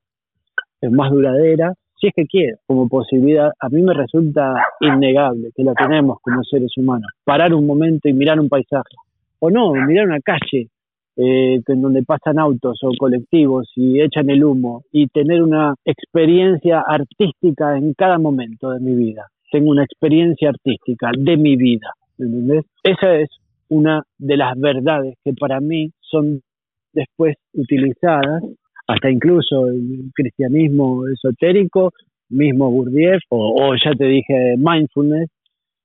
más duradera, si es que quiere, como posibilidad, a mí me resulta innegable que la tenemos como seres humanos. Parar un momento y mirar un paisaje. O no, mirar una calle eh, en donde pasan autos o colectivos y echan el humo y tener una experiencia artística en cada momento de mi vida. Tengo una experiencia artística de mi vida. ¿Entendés? Esa es una de las verdades que para mí son después utilizadas hasta incluso el cristianismo esotérico, mismo Gurdjieff, o, ya te dije mindfulness,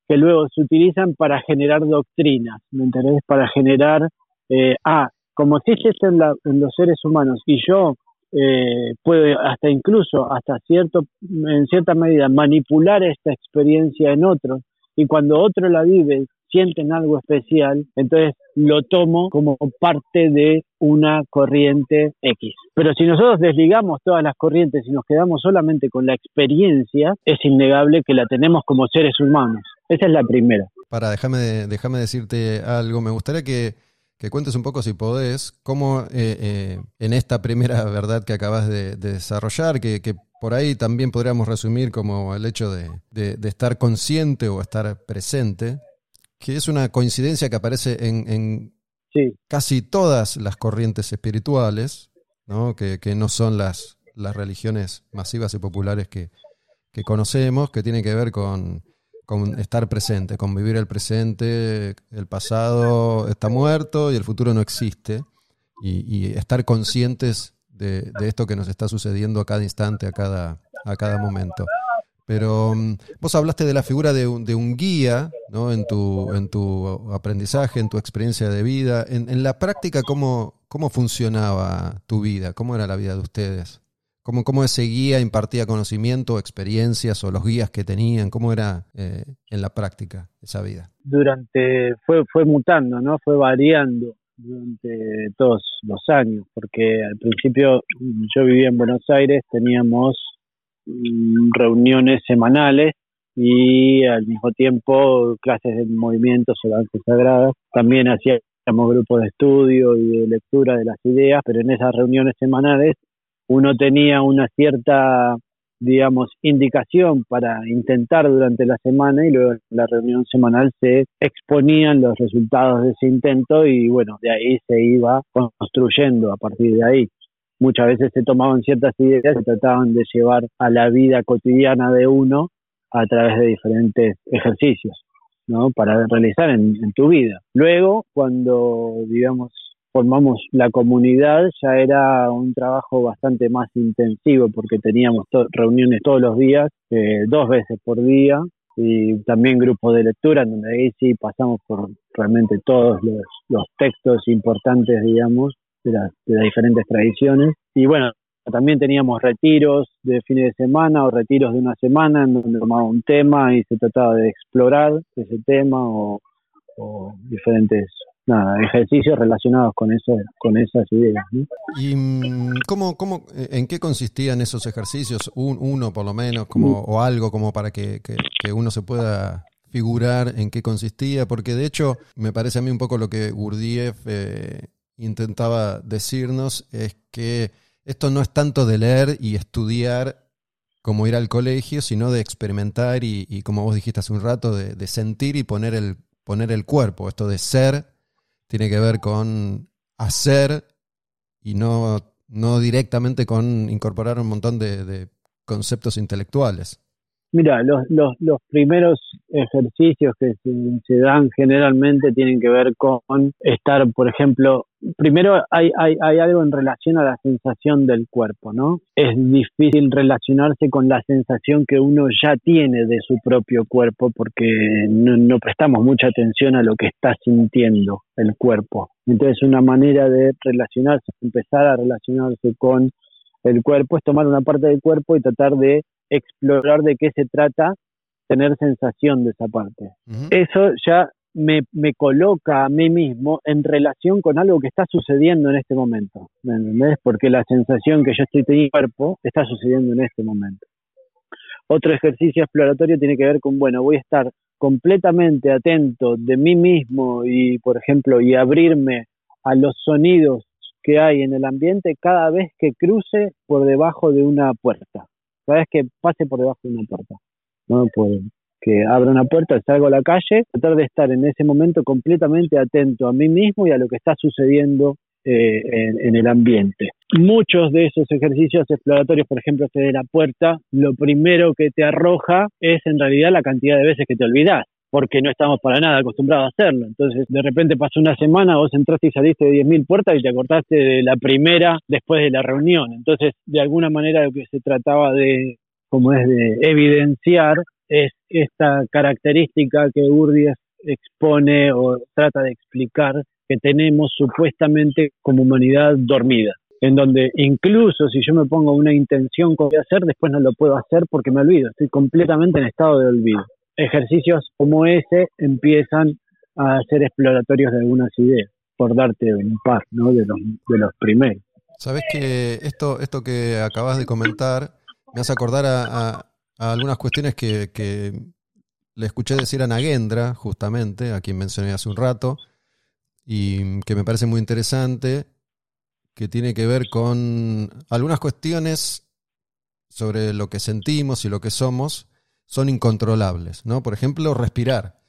que luego se utilizan para generar doctrinas, ¿me entendés? Para generar, eh, ah, como existe esto en, en los seres humanos y yo eh, puede hasta incluso hasta cierto en cierta medida manipular esta experiencia en otro y cuando otro la vive sienten algo especial, entonces lo tomo como parte de una corriente X. Pero si nosotros desligamos todas las corrientes y nos quedamos solamente con la experiencia, es innegable que la tenemos como seres humanos. Esa es la primera. Para, déjame, déjame decirte algo. Me gustaría que que cuentes un poco, si podés, cómo eh, eh, en esta primera verdad que acabas de, desarrollar, que, por ahí también podríamos resumir como el hecho de, estar consciente o estar presente, que es una coincidencia que aparece en, casi todas las corrientes espirituales, ¿no? Que, no son las, las religiones masivas y populares que, que conocemos, que tienen que ver con con estar presente, con vivir el presente, el pasado está muerto y el futuro no existe, y, estar conscientes de, esto que nos está sucediendo a cada instante, a cada, a cada momento. Pero mm, vos hablaste de la figura de un, de un guía ¿no? en, tu, en tu aprendizaje, en tu experiencia de vida. En, en la práctica, ¿cómo, ¿cómo funcionaba tu vida? ¿Cómo era la vida de ustedes? ¿Cómo, ¿Cómo ese guía impartía conocimiento, experiencias o los guías que tenían? ¿Cómo era eh, en la práctica esa vida? Durante, fue, fue mutando, ¿no? Fue variando durante todos los años, porque al principio yo vivía en Buenos Aires, teníamos reuniones semanales y al mismo tiempo clases de movimientos o danzas sagradas. También hacíamos grupos de estudio y de lectura de las ideas, pero en esas reuniones semanales uno tenía una cierta, digamos, indicación para intentar durante la semana y luego en la reunión semanal se exponían los resultados de ese intento y bueno, de ahí se iba construyendo a partir de ahí. Muchas veces se tomaban ciertas ideas y trataban de llevar a la vida cotidiana de uno a través de diferentes ejercicios, ¿no? Para realizar en, tu vida. Luego, cuando, digamos, formamos la comunidad ya era un trabajo bastante más intensivo porque teníamos reuniones todos los días, eh, dos veces por día y también grupos de lectura donde ahí sí pasamos por realmente todos los, textos importantes, digamos, de, las diferentes tradiciones. Y bueno, también teníamos retiros de fines de semana o retiros de una semana en donde tomaba un tema y se trataba de explorar ese tema o, o diferentes nada, ejercicios relacionados con eso, con esas ideas. ¿Y mm, cómo, cómo, en qué consistían esos ejercicios? Un, uno por lo menos, como, o algo como para que, que, uno se pueda figurar en qué consistía, porque de hecho me parece a mí un poco lo que Gurdjieff eh, intentaba decirnos es que esto no es tanto de leer y estudiar como ir al colegio, sino de experimentar y, como vos dijiste hace un rato, de, de sentir y poner el, poner el cuerpo, esto de ser tiene que ver con hacer y no, no directamente con incorporar un montón de, conceptos intelectuales. Mira, los, los, los primeros ejercicios que se, dan generalmente tienen que ver con estar, por ejemplo, primero hay, hay, hay, algo en relación a la sensación del cuerpo, ¿no? Es difícil relacionarse con la sensación que uno ya tiene de su propio cuerpo porque no, no prestamos mucha atención a lo que está sintiendo el cuerpo. Entonces una manera de relacionarse, empezar a relacionarse con el cuerpo es tomar una parte del cuerpo y tratar de explorar de qué se trata, tener sensación de esa parte. Eso ya me, me, coloca a mí mismo en relación con algo que está sucediendo en este momento, ¿me entendés? Porque la sensación que yo estoy teniendo en mi cuerpo está sucediendo en este momento. Otro ejercicio exploratorio tiene que ver con, bueno, voy a estar completamente atento de mí mismo y, por ejemplo, y abrirme a los sonidos que hay en el ambiente cada vez que cruce por debajo de una puerta, cada vez que pase por debajo de una puerta. No puedo que abra una puerta, salgo a la calle, tratar de estar en ese momento completamente atento a mí mismo y a lo que está sucediendo eh, en, el ambiente. Muchos de esos ejercicios exploratorios, por ejemplo, este de la puerta, lo primero que te arroja es en realidad la cantidad de veces que te olvidas. Porque no estamos para nada acostumbrados a hacerlo. Entonces, de repente pasó una semana, vos entraste y saliste de 10.000 puertas y te acortaste de la primera después de la reunión. Entonces, de alguna manera lo que se trataba de, como es de evidenciar, es esta característica que Urdias expone o trata de explicar que tenemos supuestamente como humanidad dormida en donde incluso si yo me pongo una intención que voy hacer, después no lo puedo hacer porque me olvido, estoy completamente en estado de olvido ejercicios como ese empiezan a ser exploratorios de algunas ideas, por darte un par ¿no? de, los, de los primeros. Sabes que esto, esto que acabas de comentar me hace acordar a, algunas cuestiones que, que, le escuché decir a Nagendra, justamente, a quien mencioné hace un rato, y que me parece muy interesante, que tiene que ver con algunas cuestiones sobre lo que sentimos y lo que somos, son incontrolables, ¿no? Por ejemplo, respirar.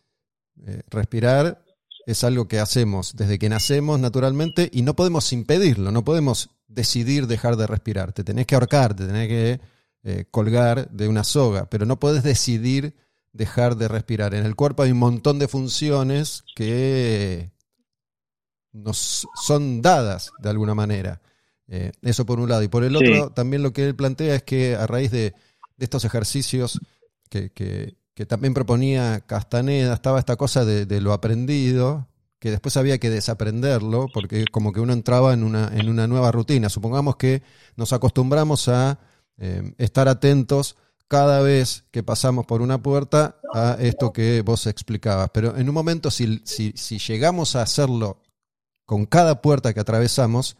Eh, respirar es algo que hacemos desde que nacemos naturalmente y no podemos impedirlo, no podemos decidir dejar de respirar. Te tenés que ahorcar, te tenés que eh, colgar de una soga, pero no puedes decidir dejar de respirar. En el cuerpo hay un montón de funciones que nos son dadas de alguna manera. Eh, eso por un lado. Y por el otro, también lo que él plantea es que a raíz de estos ejercicios que, también proponía Castaneda, estaba esta cosa de, lo aprendido, que después había que desaprenderlo, porque como que uno entraba en una, en una nueva rutina. Supongamos que nos acostumbramos a eh, estar atentos cada vez que pasamos por una puerta a esto que vos explicabas. Pero en un momento, si, si, llegamos a hacerlo con cada puerta que atravesamos,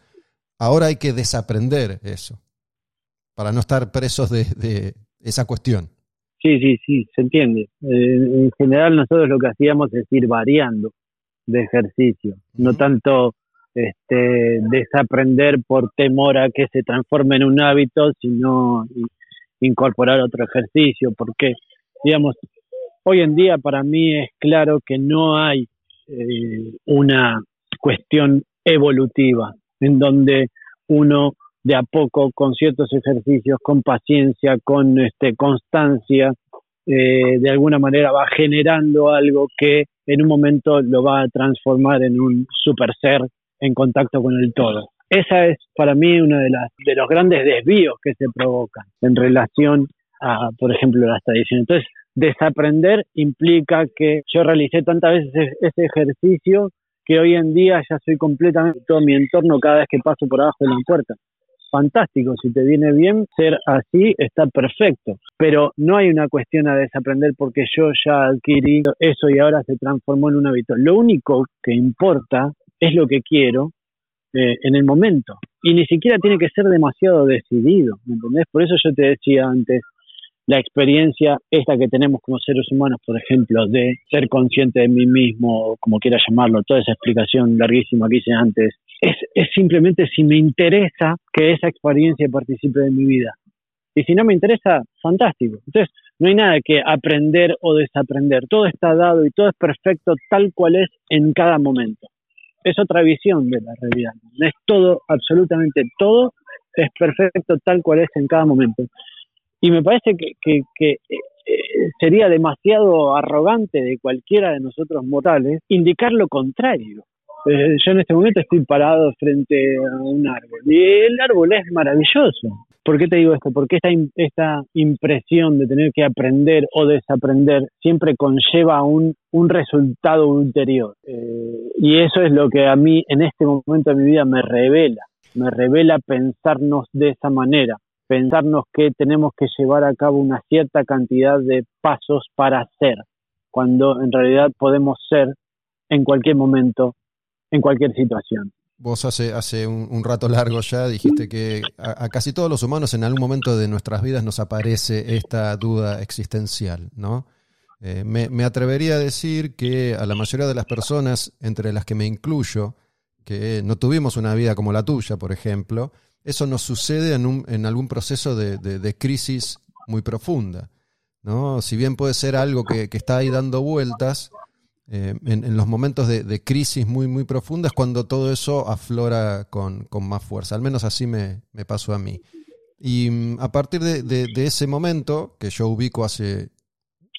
ahora hay que desaprender eso, para no estar presos de esa cuestión. Sí, sí, sí, se entiende. Eh, en general nosotros lo que hacíamos es ir variando de ejercicio, no tanto este, desaprender por temor a que se transforme en un hábito, sino incorporar otro ejercicio, porque, digamos, hoy en día para mí es claro que no hay eh, una cuestión evolutiva en donde uno de a poco con ciertos ejercicios, con paciencia, con este, constancia, eh, de alguna manera va generando algo que en un momento lo va a transformar en un super ser en contacto con el todo. Esa es para mí uno de, las, de los grandes desvíos que se provocan en relación a, por ejemplo, las tradiciones. Entonces, desaprender implica que yo realicé tantas veces ese ejercicio que hoy en día ya soy completamente todo mi entorno cada vez que paso por abajo de la puerta fantástico, si te viene bien, ser así está perfecto, pero no hay una cuestión a desaprender porque yo ya adquirí eso y ahora se transformó en un hábito. Lo único que importa es lo que quiero eh, en el momento y ni siquiera tiene que ser demasiado decidido, ¿me entendés? Por eso yo te decía antes, la experiencia esta que tenemos como seres humanos, por ejemplo, de ser consciente de mí mismo, como quiera llamarlo, toda esa explicación larguísima que hice antes, es, es simplemente si me interesa que esa experiencia participe de mi vida. Y si no me interesa, fantástico. Entonces, no hay nada que aprender o desaprender. Todo está dado y todo es perfecto tal cual es en cada momento. Es otra visión de la realidad. Es todo, absolutamente todo, es perfecto tal cual es en cada momento. Y me parece que, que, que eh, sería demasiado arrogante de cualquiera de nosotros mortales indicar lo contrario. Eh, yo en este momento estoy parado frente a un árbol y el árbol es maravilloso. ¿Por qué te digo esto? Porque esta, esta impresión de tener que aprender o desaprender siempre conlleva un, un resultado ulterior. Eh, y eso es lo que a mí en este momento de mi vida me revela. Me revela pensarnos de esa manera, pensarnos que tenemos que llevar a cabo una cierta cantidad de pasos para ser, cuando en realidad podemos ser en cualquier momento en cualquier situación. Vos hace, hace un, rato largo ya dijiste que a, casi todos los humanos en algún momento de nuestras vidas nos aparece esta duda existencial, ¿no? Eh, me, atrevería a decir que a la mayoría de las personas, entre las que me incluyo, que no tuvimos una vida como la tuya, por ejemplo, eso nos sucede en, un, en algún proceso de, crisis muy profunda. ¿no? Si bien puede ser algo que, que está ahí dando vueltas, eh, en, los momentos de, crisis muy, muy profundas, cuando todo eso aflora con, más fuerza. Al menos así me, pasó a mí. Y mm, a partir de, ese momento, que yo ubico hace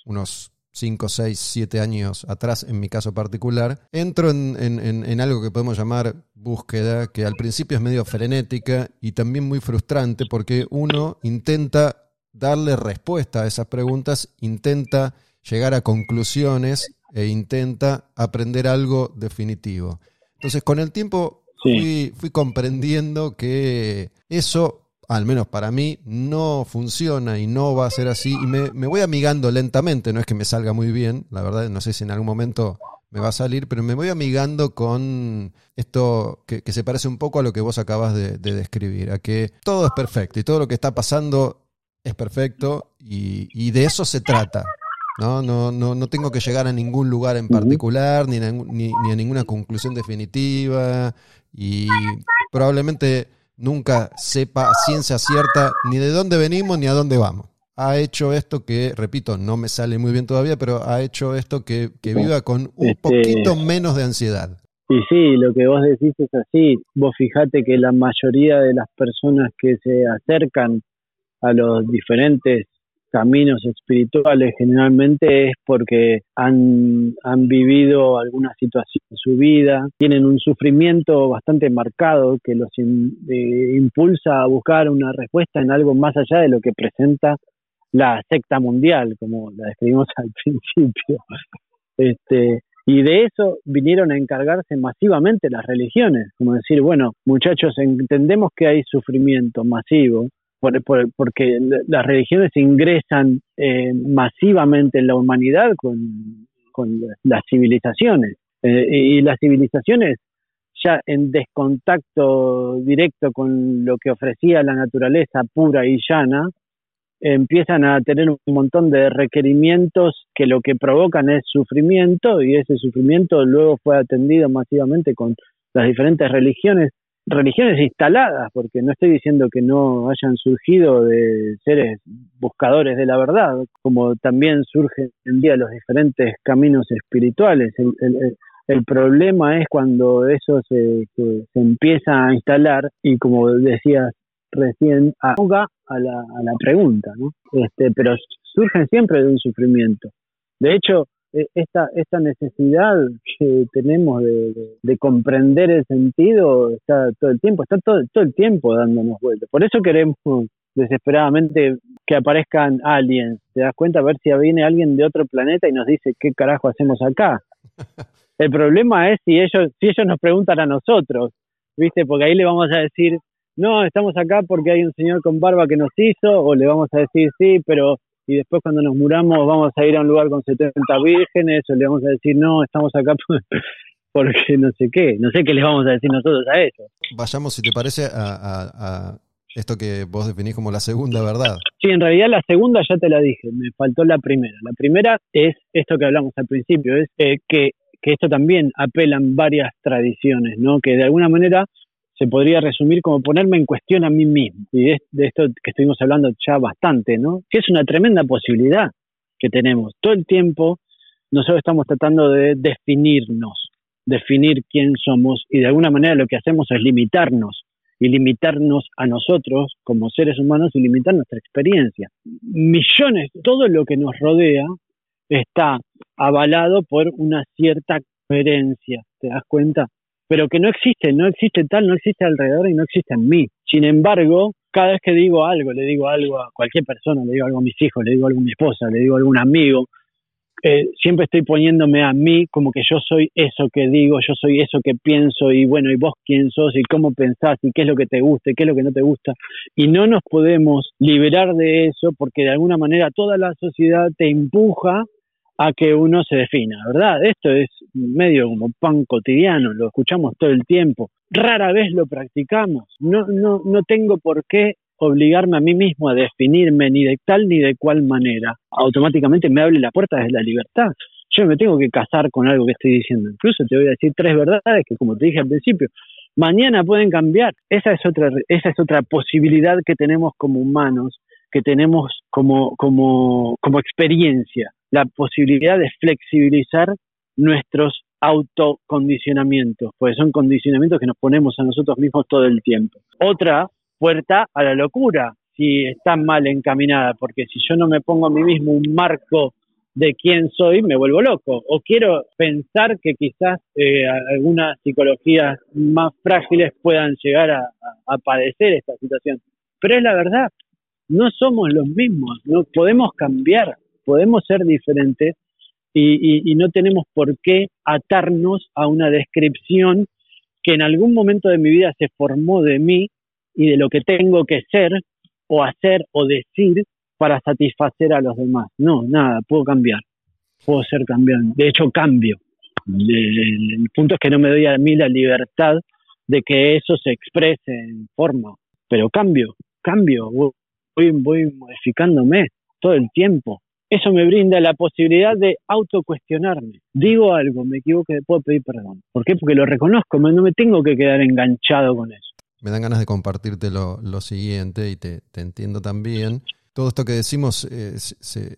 unos 5, 6, 7 años atrás, en mi caso particular, entro en, en, algo que podemos llamar búsqueda, que al principio es medio frenética y también muy frustrante porque uno intenta darle respuesta a esas preguntas, intenta llegar a conclusiones e intenta aprender algo definitivo. Entonces, con el tiempo fui, fui comprendiendo que eso al menos para mí, no funciona y no va a ser así. Y me, voy amigando lentamente, no es que me salga muy bien, la verdad, no sé si en algún momento me va a salir, pero me voy amigando con esto que, se parece un poco a lo que vos acabas de, describir, a que todo es perfecto y todo lo que está pasando es perfecto y, de eso se trata. ¿No? No, no, no tengo que llegar a ningún lugar en particular, ni, ni, ni a ninguna conclusión definitiva y probablemente nunca sepa ciencia cierta ni de dónde venimos ni a dónde vamos. Ha hecho esto que, repito, no me sale muy bien todavía, pero ha hecho esto que, viva con un este, poquito menos de ansiedad. Y sí, lo que vos decís es así. Vos fijate que la mayoría de las personas que se acercan a los diferentes caminos espirituales generalmente es porque han, han vivido alguna situación en su vida, tienen un sufrimiento bastante marcado que los eh, impulsa a buscar una respuesta en algo más allá de lo que presenta la secta mundial, como la describimos al principio. Este, y de eso vinieron a encargarse masivamente las religiones, como decir, bueno, muchachos, entendemos que hay sufrimiento masivo, porque las religiones ingresan eh, masivamente en la humanidad con, las civilizaciones. Eh, y las civilizaciones ya en descontacto directo con lo que ofrecía la naturaleza pura y llana, empiezan a tener un montón de requerimientos que lo que provocan es sufrimiento y ese sufrimiento luego fue atendido masivamente con las diferentes religiones religiones instaladas, porque no estoy diciendo que no hayan surgido de seres buscadores de la verdad, como también surgen en día los diferentes caminos espirituales. El, problema es cuando eso se, se, empieza a instalar y como decías recién, ahoga a la, a la pregunta, ¿no? Este, pero surgen siempre de un sufrimiento. De hecho, esta, esta necesidad que tenemos de, comprender el sentido está todo el tiempo, está todo, todo el tiempo dándonos vueltas. Por eso queremos desesperadamente que aparezcan aliens. ¿Te das cuenta? A ver si viene alguien de otro planeta y nos dice qué carajo hacemos acá. El problema es si ellos, si ellos nos preguntan a nosotros, ¿viste? Porque ahí le vamos a decir, no, estamos acá porque hay un señor con barba que nos hizo, o le vamos a decir, sí, pero y después cuando nos muramos vamos a ir a un lugar con 70 vírgenes o le vamos a decir no, estamos acá porque no sé qué, no sé qué les vamos a decir nosotros a eso. Vayamos, si te parece, a, esto que vos definís como la segunda verdad. Sí, en realidad la segunda ya te la dije, me faltó la primera. La primera es esto que hablamos al principio, es eh, que, que esto también apelan varias tradiciones, ¿no? Que de alguna manera se podría resumir como ponerme en cuestión a mí mismo. Y de, esto que estuvimos hablando ya bastante, ¿no? Que es una tremenda posibilidad que tenemos. Todo el tiempo nosotros estamos tratando de definirnos, definir quién somos y de alguna manera lo que hacemos es limitarnos y limitarnos a nosotros como seres humanos y limitar nuestra experiencia. Millones, todo lo que nos rodea está avalado por una cierta coherencia, ¿te das cuenta? Pero que no existe, no existe tal, no existe alrededor y no existe en mí. Sin embargo, cada vez que digo algo, le digo algo a cualquier persona, le digo algo a mis hijos, le digo algo a mi esposa, le digo a algún amigo, eh, siempre estoy poniéndome a mí como que yo soy eso que digo, yo soy eso que pienso y bueno, y vos quién sos y cómo pensás y qué es lo que te gusta y qué es lo que no te gusta. Y no nos podemos liberar de eso porque de alguna manera toda la sociedad te empuja a que uno se defina, ¿verdad? Esto es medio como pan cotidiano, lo escuchamos todo el tiempo, rara vez lo practicamos, no, no, no tengo por qué obligarme a mí mismo a definirme ni de tal ni de cual manera, automáticamente me abre la puerta desde la libertad. Yo me tengo que casar con algo que estoy diciendo. Incluso te voy a decir tres verdades que, como te dije al principio, mañana pueden cambiar. Esa es otra, esa es otra posibilidad que tenemos como humanos, que tenemos como, como, como experiencia la posibilidad de flexibilizar nuestros autocondicionamientos, pues son condicionamientos que nos ponemos a nosotros mismos todo el tiempo. Otra puerta a la locura, si está mal encaminada, porque si yo no me pongo a mí mismo un marco de quién soy, me vuelvo loco. O quiero pensar que quizás eh, algunas psicologías más frágiles puedan llegar a, padecer esta situación. Pero es la verdad, no somos los mismos, no podemos cambiar, podemos ser diferentes y, no tenemos por qué atarnos a una descripción que en algún momento de mi vida se formó de mí y de lo que tengo que ser o hacer o decir para satisfacer a los demás. No, nada, puedo cambiar. Puedo ser cambiante. De hecho, cambio. El, punto es que no me doy a mí la libertad de que eso se exprese en forma. Pero cambio, cambio. Voy, voy modificándome todo el tiempo. Eso me brinda la posibilidad de autocuestionarme. Digo algo, me equivoqué, puedo pedir perdón. ¿Por qué? Porque lo reconozco, no me tengo que quedar enganchado con eso. Me dan ganas de compartirte lo, siguiente y te, te entiendo también todo esto que decimos eh, se,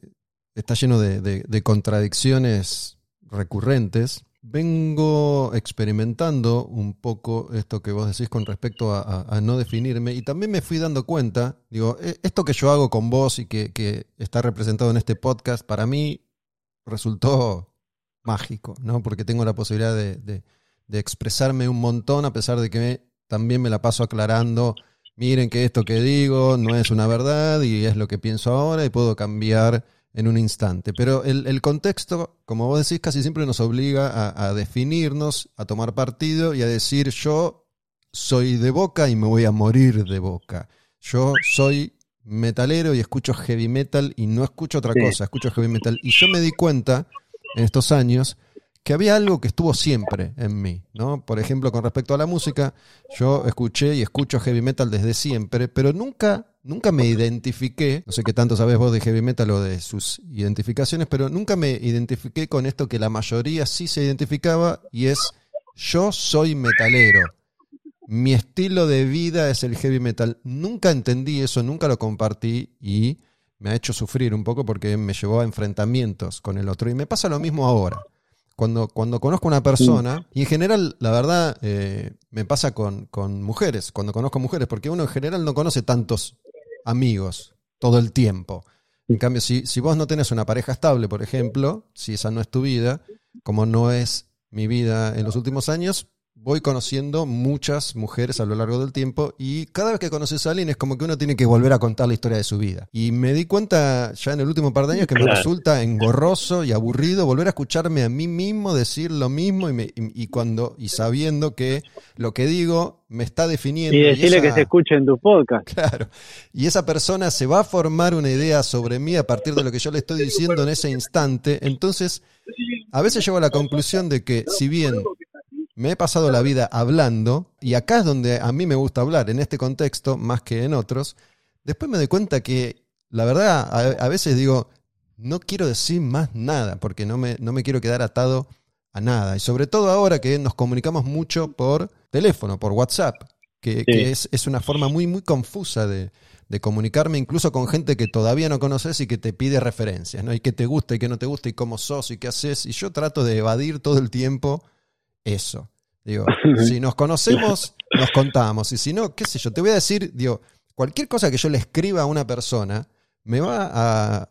está lleno de, contradicciones recurrentes. Vengo experimentando un poco esto que vos decís con respecto a, no definirme y también me fui dando cuenta, digo, e, esto que yo hago con vos y que, está representado en este podcast, para mí resultó mágico, ¿no? Porque tengo la posibilidad de, de expresarme un montón a pesar de que también me la paso aclarando miren que esto que digo no es una verdad y es lo que pienso ahora y puedo cambiar en un instante. Pero el, contexto, como vos decís, casi siempre nos obliga a, definirnos, a tomar partido y a decir yo soy de boca y me voy a morir de boca. Yo soy metalero y escucho heavy metal y no escucho otra cosa, escucho heavy metal. Y yo me di cuenta en estos años que había algo que estuvo siempre en mí, ¿no? Por ejemplo, con respecto a la música, yo escuché y escucho heavy metal desde siempre, pero nunca, nunca me identifiqué, no sé qué tanto sabes vos de heavy metal o de sus identificaciones, pero nunca me identifiqué con esto que la mayoría sí se identificaba y es yo soy metalero. Mi estilo de vida es el heavy metal. Nunca entendí eso, nunca lo compartí y me ha hecho sufrir un poco porque me llevó a enfrentamientos con el otro. Y me pasa lo mismo ahora cuando, cuando conozco a una persona, y en general, la verdad, eh, me pasa con, con, mujeres, cuando conozco mujeres, porque uno en general no conoce tantos amigos todo el tiempo. En cambio, si, si vos no tenés una pareja estable, por ejemplo, si esa no es tu vida, como no es mi vida en los últimos años, voy conociendo muchas mujeres a lo largo del tiempo y cada vez que conoces a alguien es como que uno tiene que volver a contar la historia de su vida. Y me di cuenta ya en el último par de años que me resulta engorroso y aburrido volver a escucharme a mí mismo decir lo mismo y, y, cuando y sabiendo que lo que digo me está definiendo. Y decirle que se escuche en tu podcast. Claro. Y esa persona se va a formar una idea sobre mí a partir de lo que yo le estoy diciendo en ese instante. Entonces, a veces llego a la conclusión de que si bien me he pasado la vida hablando, y acá es donde a mí me gusta hablar, en este contexto, más que en otros, después me doy cuenta que, la verdad, a, veces digo, no quiero decir más nada, porque no me, no me quiero quedar atado a nada. Y sobre todo ahora que nos comunicamos mucho por teléfono, por WhatsApp, que, es, una forma muy, muy confusa de, de, comunicarme, incluso con gente que todavía no conoces y que te pide referencias, ¿no? Y que te gusta y que no te gusta y cómo sos y qué haces. Y yo trato de evadir todo el tiempo eso. Digo, si nos conocemos, nos contamos. Y si no, qué sé yo, te voy a decir, digo, cualquier cosa que yo le escriba a una persona me va a,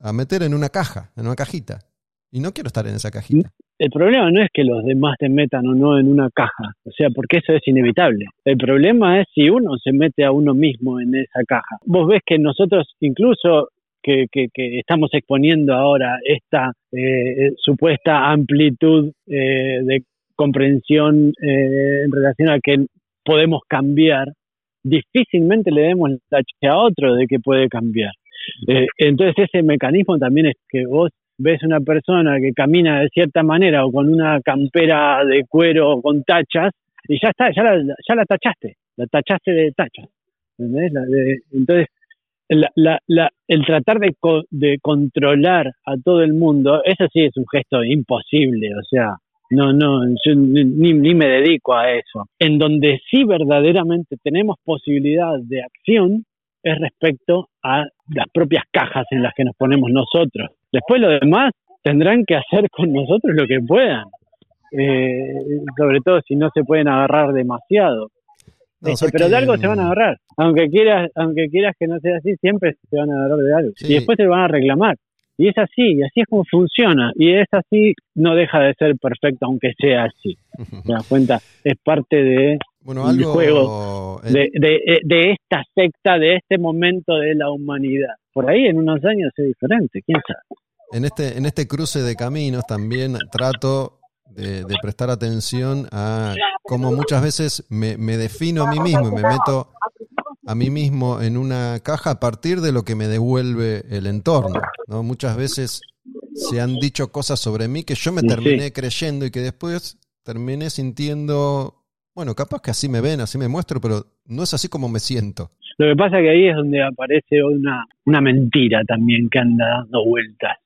a, meter en una caja, en una cajita. Y no quiero estar en esa cajita. El problema no es que los demás te metan o no en una caja, o sea, porque eso es inevitable. El problema es si uno se mete a uno mismo en esa caja. Vos ves que nosotros incluso que, que, estamos exponiendo ahora esta eh, supuesta amplitud eh, de comprensión eh, en relación a que podemos cambiar, difícilmente le demos la tache a otro de que puede cambiar. entonces ese mecanismo también es que vos ves una persona que camina de cierta manera o con una campera de cuero o con tachas y ya está, ya la, ya la tachaste, la tachaste de tachas. entonces la, la, el tratar de, de, controlar a todo el mundo, eso sí es un gesto imposible, o sea, no, no, yo ni, ni me dedico a eso. En donde sí verdaderamente tenemos posibilidad de acción es respecto a las propias cajas en las que nos ponemos nosotros. Después lo demás tendrán que hacer con nosotros lo que puedan, eh, sobre todo si no se pueden agarrar demasiado. Este, pero de algo se van a agarrar. Aunque quieras, aunque quieras que no sea así, siempre se van a agarrar de algo. Y después se van a reclamar. Y es así, y así es como funciona. Y es así, no deja de ser perfecto, aunque sea así. ¿Te das cuenta? Es parte de Bueno, el juego eh, de, de, de esta secta, de este momento de la humanidad. Por ahí en unos años es diferente, quién sabe. En este, en este cruce de caminos también trato de, de prestar atención a cómo muchas veces me, me defino a mí mismo y me meto a mí mismo en una caja a partir de lo que me devuelve el entorno. ¿no? Muchas veces se han dicho cosas sobre mí que yo me Sí. terminé creyendo y que después terminé sintiendo, bueno, capaz que así me ven, así me muestro, pero no es así como me siento. Lo que pasa que ahí es donde aparece una, una mentira también que anda dando vueltas.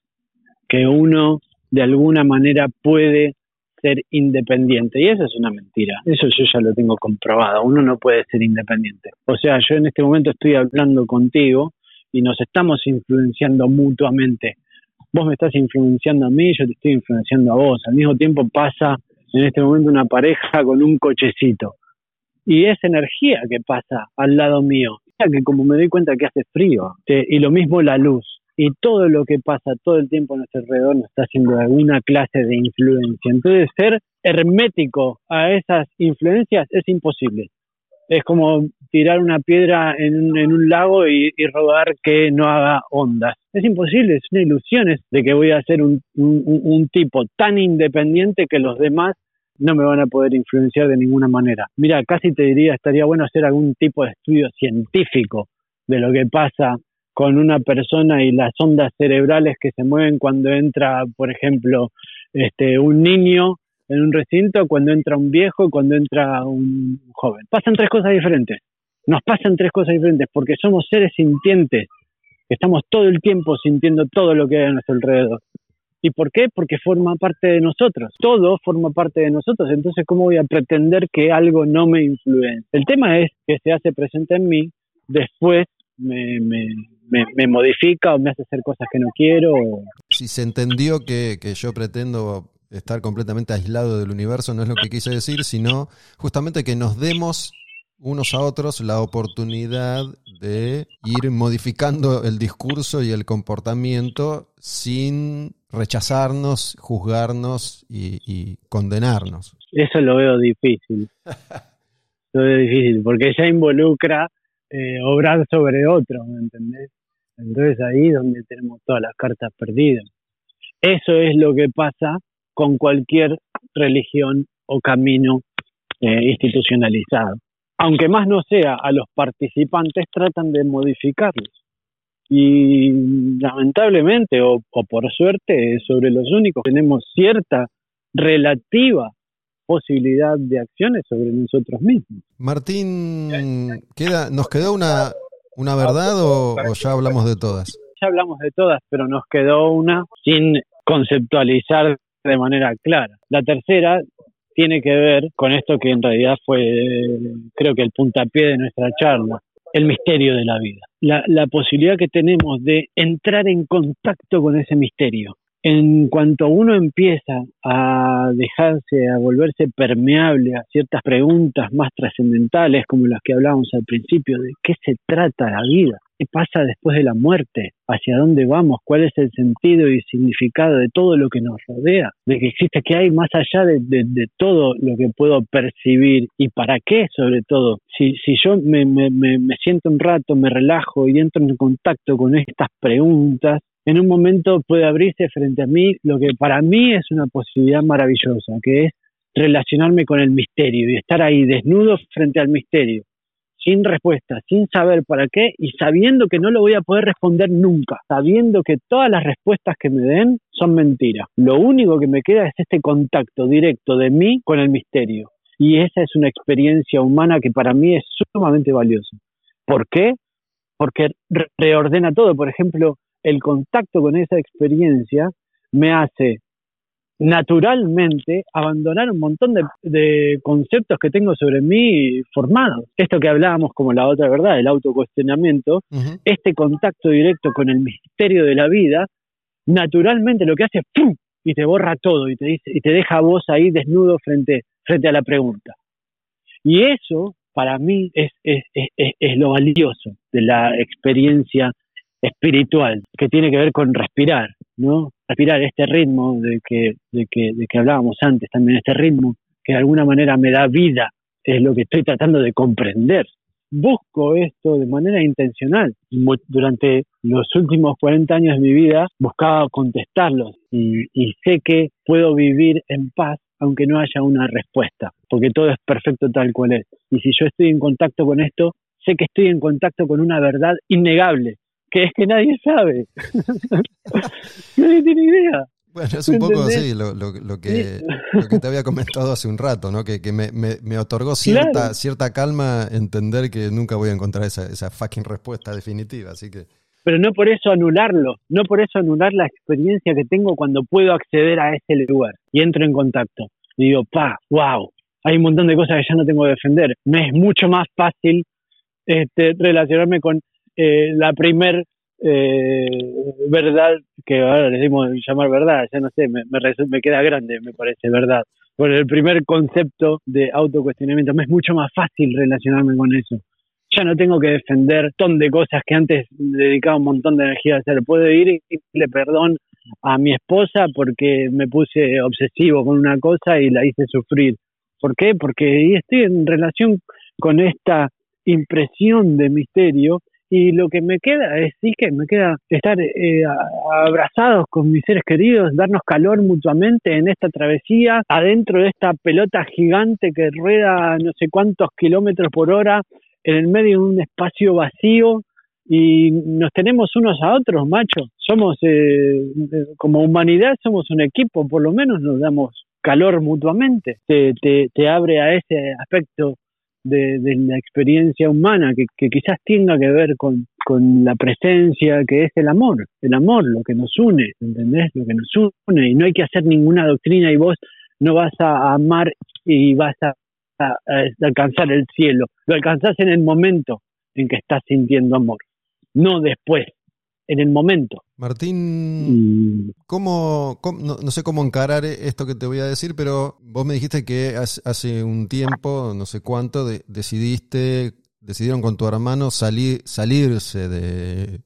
Que uno de alguna manera puede ser independiente. Y eso es una mentira. Eso yo ya lo tengo comprobado. Uno no puede ser independiente. O sea, yo en este momento estoy hablando contigo y nos estamos influenciando mutuamente. Vos me estás influenciando a mí, yo te estoy influenciando a vos. Al mismo tiempo pasa en este momento una pareja con un cochecito y esa energía que pasa al lado mío, que como me doy cuenta que hace frío, te- y lo mismo la luz, y todo lo que pasa todo el tiempo a nuestro alrededor nos está haciendo alguna clase de influencia. Entonces, ser hermético a esas influencias es imposible. Es como tirar una piedra en, un- en un lago y, y que no haga ondas. Es imposible, es una ilusión es de que voy a ser un- un tipo tan independiente que los demás no me van a poder influenciar de ninguna manera. Mira, casi te diría, estaría bueno hacer algún tipo de estudio científico de lo que pasa con una persona y las ondas cerebrales que se mueven cuando entra, por ejemplo, este, un niño en un recinto, cuando entra un viejo, cuando entra un joven. Pasan tres cosas diferentes. Nos pasan tres cosas diferentes porque somos seres sintientes. Estamos todo el tiempo sintiendo todo lo que hay a nuestro alrededor. ¿Y por qué? Porque forma parte de nosotros. Todo forma parte de nosotros. Entonces, ¿cómo voy a pretender que algo no me influencia? El tema es que se hace presente en mí, después me, me, me, me modifica o me hace hacer cosas que no quiero. Si se entendió que, que yo pretendo estar completamente aislado del universo, no es lo que quise decir, sino justamente que nos demos unos a otros la oportunidad de ir modificando el discurso y el comportamiento sin rechazarnos, juzgarnos y, y condenarnos. Eso lo veo difícil. lo veo difícil, porque ya involucra eh, obrar sobre otro, ¿me entendés? Entonces ahí es donde tenemos todas las cartas perdidas. Eso es lo que pasa con cualquier religión o camino eh, institucionalizado. Aunque más no sea, a los participantes tratan de modificarlos. Y lamentablemente, o, por suerte, sobre los únicos tenemos cierta relativa posibilidad de acciones sobre nosotros mismos. Martín, queda, ¿nos quedó una, una verdad o, o ya hablamos de todas? Ya hablamos de todas, pero nos quedó una sin conceptualizar de manera clara. La tercera tiene que ver con esto que en realidad fue, creo que el puntapié de nuestra charla, el misterio de la vida. La, la posibilidad que tenemos de entrar en contacto con ese misterio. En cuanto uno empieza a dejarse, a volverse permeable a ciertas preguntas más trascendentales, como las que hablábamos al principio, de qué se trata la vida, qué pasa después de la muerte, hacia dónde vamos, cuál es el sentido y significado de todo lo que nos rodea, de que existe, que hay más allá de, todo lo que puedo percibir y para qué sobre todo. Si, si yo me, me, me siento un rato, me relajo y entro en contacto con estas preguntas, en un momento puede abrirse frente a mí lo que para mí es una posibilidad maravillosa, que es relacionarme con el misterio y estar ahí desnudo frente al misterio, sin respuesta, sin saber para qué y sabiendo que no lo voy a poder responder nunca, sabiendo que todas las respuestas que me den son mentiras. Lo único que me queda es este contacto directo de mí con el misterio. Y esa es una experiencia humana que para mí es sumamente valiosa. ¿Por qué? Porque reordena todo. Por ejemplo, el contacto con esa experiencia me hace naturalmente abandonar un montón de, de, conceptos que tengo sobre mí formados. Esto que hablábamos como la otra verdad, el autocuestionamiento, uh -huh. este contacto directo con el misterio de la vida, naturalmente lo que hace es ¡pum! y te borra todo y te dice y te deja a vos ahí desnudo frente frente a la pregunta. Y eso para mí es, es, es, es lo valioso de la experiencia espiritual, que tiene que ver con respirar, ¿no? Respirar este ritmo de que, de que, de que hablábamos antes, también este ritmo que de alguna manera me da vida, es lo que estoy tratando de comprender. Busco esto de manera intencional. Durante los últimos 40 años de mi vida buscaba contestarlos y, y sé que puedo vivir en paz aunque no haya una respuesta, porque todo es perfecto tal cual es. Y si yo estoy en contacto con esto, sé que estoy en contacto con una verdad innegable, que es que nadie sabe. nadie tiene idea. Bueno, es un poco así lo, que, lo que te había comentado hace un rato, ¿no? Que, me, me, otorgó cierta, cierta calma entender que nunca voy a encontrar esa, esa fucking respuesta definitiva, así que... Pero no por eso anularlo, no por eso anular la experiencia que tengo cuando puedo acceder a ese lugar y entro en contacto. Y digo, pa, wow, hay un montón de cosas que ya no tengo que defender. Me es mucho más fácil este, relacionarme con eh, la primer eh, verdad, que ahora le decimos llamar verdad, ya no sé, me, me, queda grande, me parece, verdad. Por el primer concepto de autocuestionamiento, me es mucho más fácil relacionarme con eso. Ya no tengo que defender un montón de cosas que antes dedicaba un montón de energía a hacer. Puedo ir y pedirle perdón a mi esposa porque me puse obsesivo con una cosa y la hice sufrir. ¿Por qué? Porque estoy en relación con esta impresión de misterio y lo que me queda es sí que me queda estar eh, abrazados con mis seres queridos, darnos calor mutuamente en esta travesía, adentro de esta pelota gigante que rueda no sé cuántos kilómetros por hora en el medio de un espacio vacío y nos tenemos unos a otros, macho. Somos, eh, como humanidad, somos un equipo, por lo menos nos damos calor mutuamente. Te, te, te abre a ese aspecto de, la experiencia humana que, quizás tenga que ver con, la presencia que es el amor, el amor, lo que nos une, ¿entendés? Lo que nos une. Y no hay que hacer ninguna doctrina y vos no vas a amar y vas a, alcanzar el cielo, lo alcanzás en el momento en que estás sintiendo amor, no después, en el momento. Martín, ¿cómo, no, sé cómo encarar esto que te voy a decir, pero vos me dijiste que hace, un tiempo, no sé cuánto, decidiste, decidieron con tu hermano salir, salirse de,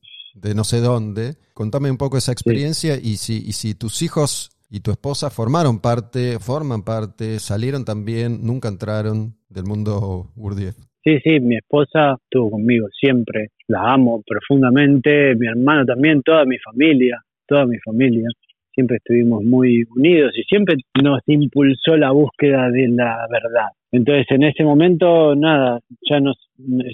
no sé dónde. Contame un poco esa experiencia y, si, y si tus hijos y tu esposa formaron parte, forman parte, salieron también, nunca entraron del mundo Gurdjieff. Sí, sí, mi esposa estuvo conmigo siempre, la amo profundamente, mi hermano también, toda mi familia, toda mi familia, siempre estuvimos muy unidos y siempre nos impulsó la búsqueda de la verdad. Entonces, en ese momento, nada, ya nos,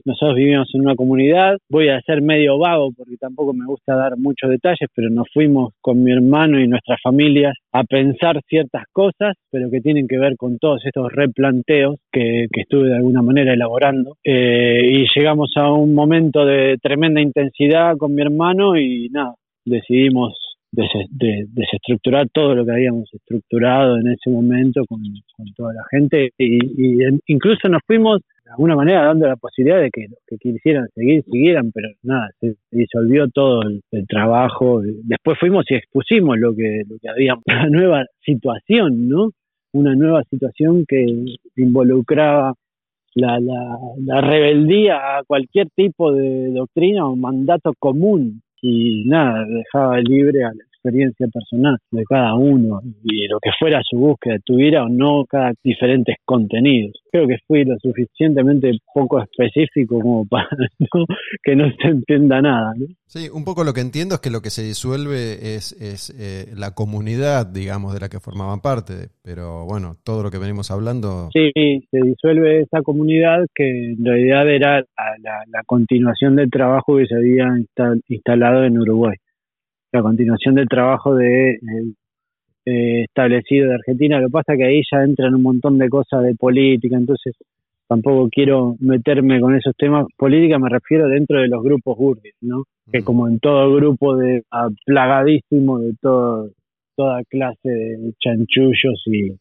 nosotros vivimos en una comunidad. Voy a ser medio vago porque tampoco me gusta dar muchos detalles, pero nos fuimos con mi hermano y nuestras familias a pensar ciertas cosas, pero que tienen que ver con todos estos replanteos que, estuve de alguna manera elaborando. Eh, y llegamos a un momento de tremenda intensidad con mi hermano y nada, decidimos de, desestructurar todo lo que habíamos estructurado en ese momento con, toda la gente. Y, incluso nos fuimos de alguna manera dando la posibilidad de que que quisieran seguir siguieran pero nada se, disolvió todo el, trabajo. Después fuimos y expusimos lo que lo que habíamos una nueva situación no una nueva situación que involucraba la, la, la rebeldía a cualquier tipo de doctrina o mandato común y nada, dejaba libre a la experiencia personal de cada uno y lo que fuera su búsqueda, tuviera o no cada diferentes contenidos. Creo que fui lo suficientemente poco específico como para que no se entienda nada. Sí, un poco lo que entiendo es que lo que se disuelve es, es eh, la comunidad, digamos, de la que formaban parte, pero bueno, todo lo que venimos hablando... Sí, se disuelve esa comunidad que en realidad era la, la continuación del trabajo que se había instalado en Uruguay la continuación del trabajo de eh, establecido de Argentina. Lo que pasa es que ahí ya entran un montón de cosas de política, entonces tampoco quiero meterme con esos temas. Política me refiero dentro de los grupos gurdis, ¿no? Que como en todo grupo de plagadísimo de todo, toda clase de chanchullos y,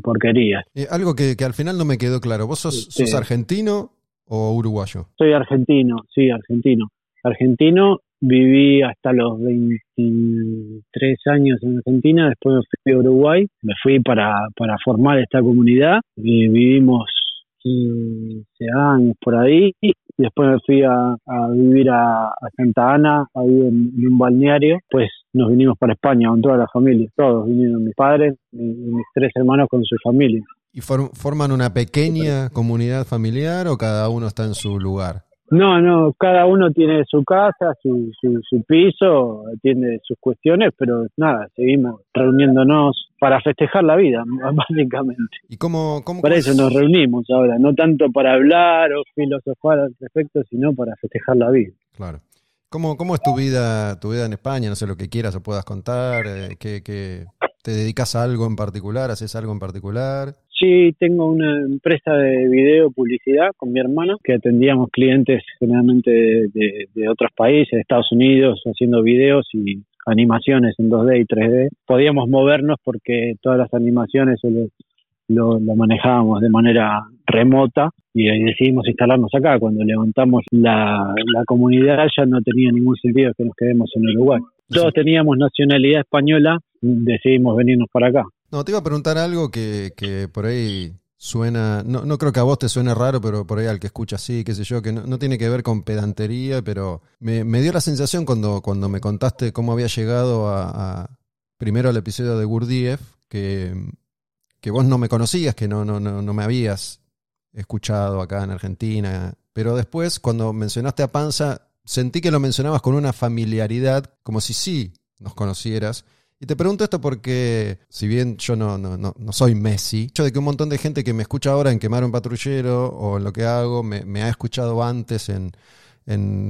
porquerías. Eh, algo que, al final no me quedó claro. ¿Vos sos, sos argentino o uruguayo? Soy argentino, sí, argentino. Argentino viví hasta los 23 años en Argentina, después me fui a Uruguay, me fui para, para formar esta comunidad, y vivimos 15 años por ahí y después me fui a, vivir a, Santa Ana, ahí en, en, un balneario, pues nos vinimos para España con toda la familia, todos vinieron mis padres y, mis tres hermanos con su familia. ¿Y forman una pequeña comunidad familiar o cada uno está en su lugar? No, no, cada uno tiene su casa, su, su, piso, tiene sus cuestiones, pero nada, seguimos reuniéndonos para festejar la vida, básicamente. ¿Y cómo, cómo Para eso nos reunimos ahora, no tanto para hablar o filosofar al respecto, sino para festejar la vida. Claro. ¿Cómo, cómo es tu vida, tu vida en España? No sé lo que quieras o puedas contar, eh, que, que te dedicas a algo en particular, haces algo en particular. Sí, tengo una empresa de video publicidad con mi hermano que atendíamos clientes generalmente de, otros países, de Estados Unidos, haciendo videos y animaciones en 2D y 3D. Podíamos movernos porque todas las animaciones lo, manejábamos de manera remota y decidimos instalarnos acá. Cuando levantamos la, la comunidad ya no tenía ningún sentido que nos quedemos en Uruguay. Todos teníamos nacionalidad española, decidimos venirnos para acá. No, te iba a preguntar algo que, que por ahí suena, no, no, creo que a vos te suene raro, pero por ahí al que escucha sí, qué sé yo, que no, tiene que ver con pedantería, pero me, dio la sensación cuando, cuando me contaste cómo había llegado a, primero al episodio de Gurdjieff, que, que vos no me conocías, que no, no, no, no me habías escuchado acá en Argentina, pero después cuando mencionaste a Panza, sentí que lo mencionabas con una familiaridad, como si sí nos conocieras. Y te pregunto esto porque, si bien yo no, no, no, soy Messi, hecho de que un montón de gente que me escucha ahora en Quemar un Patrullero o en lo que hago, me, ha escuchado antes en,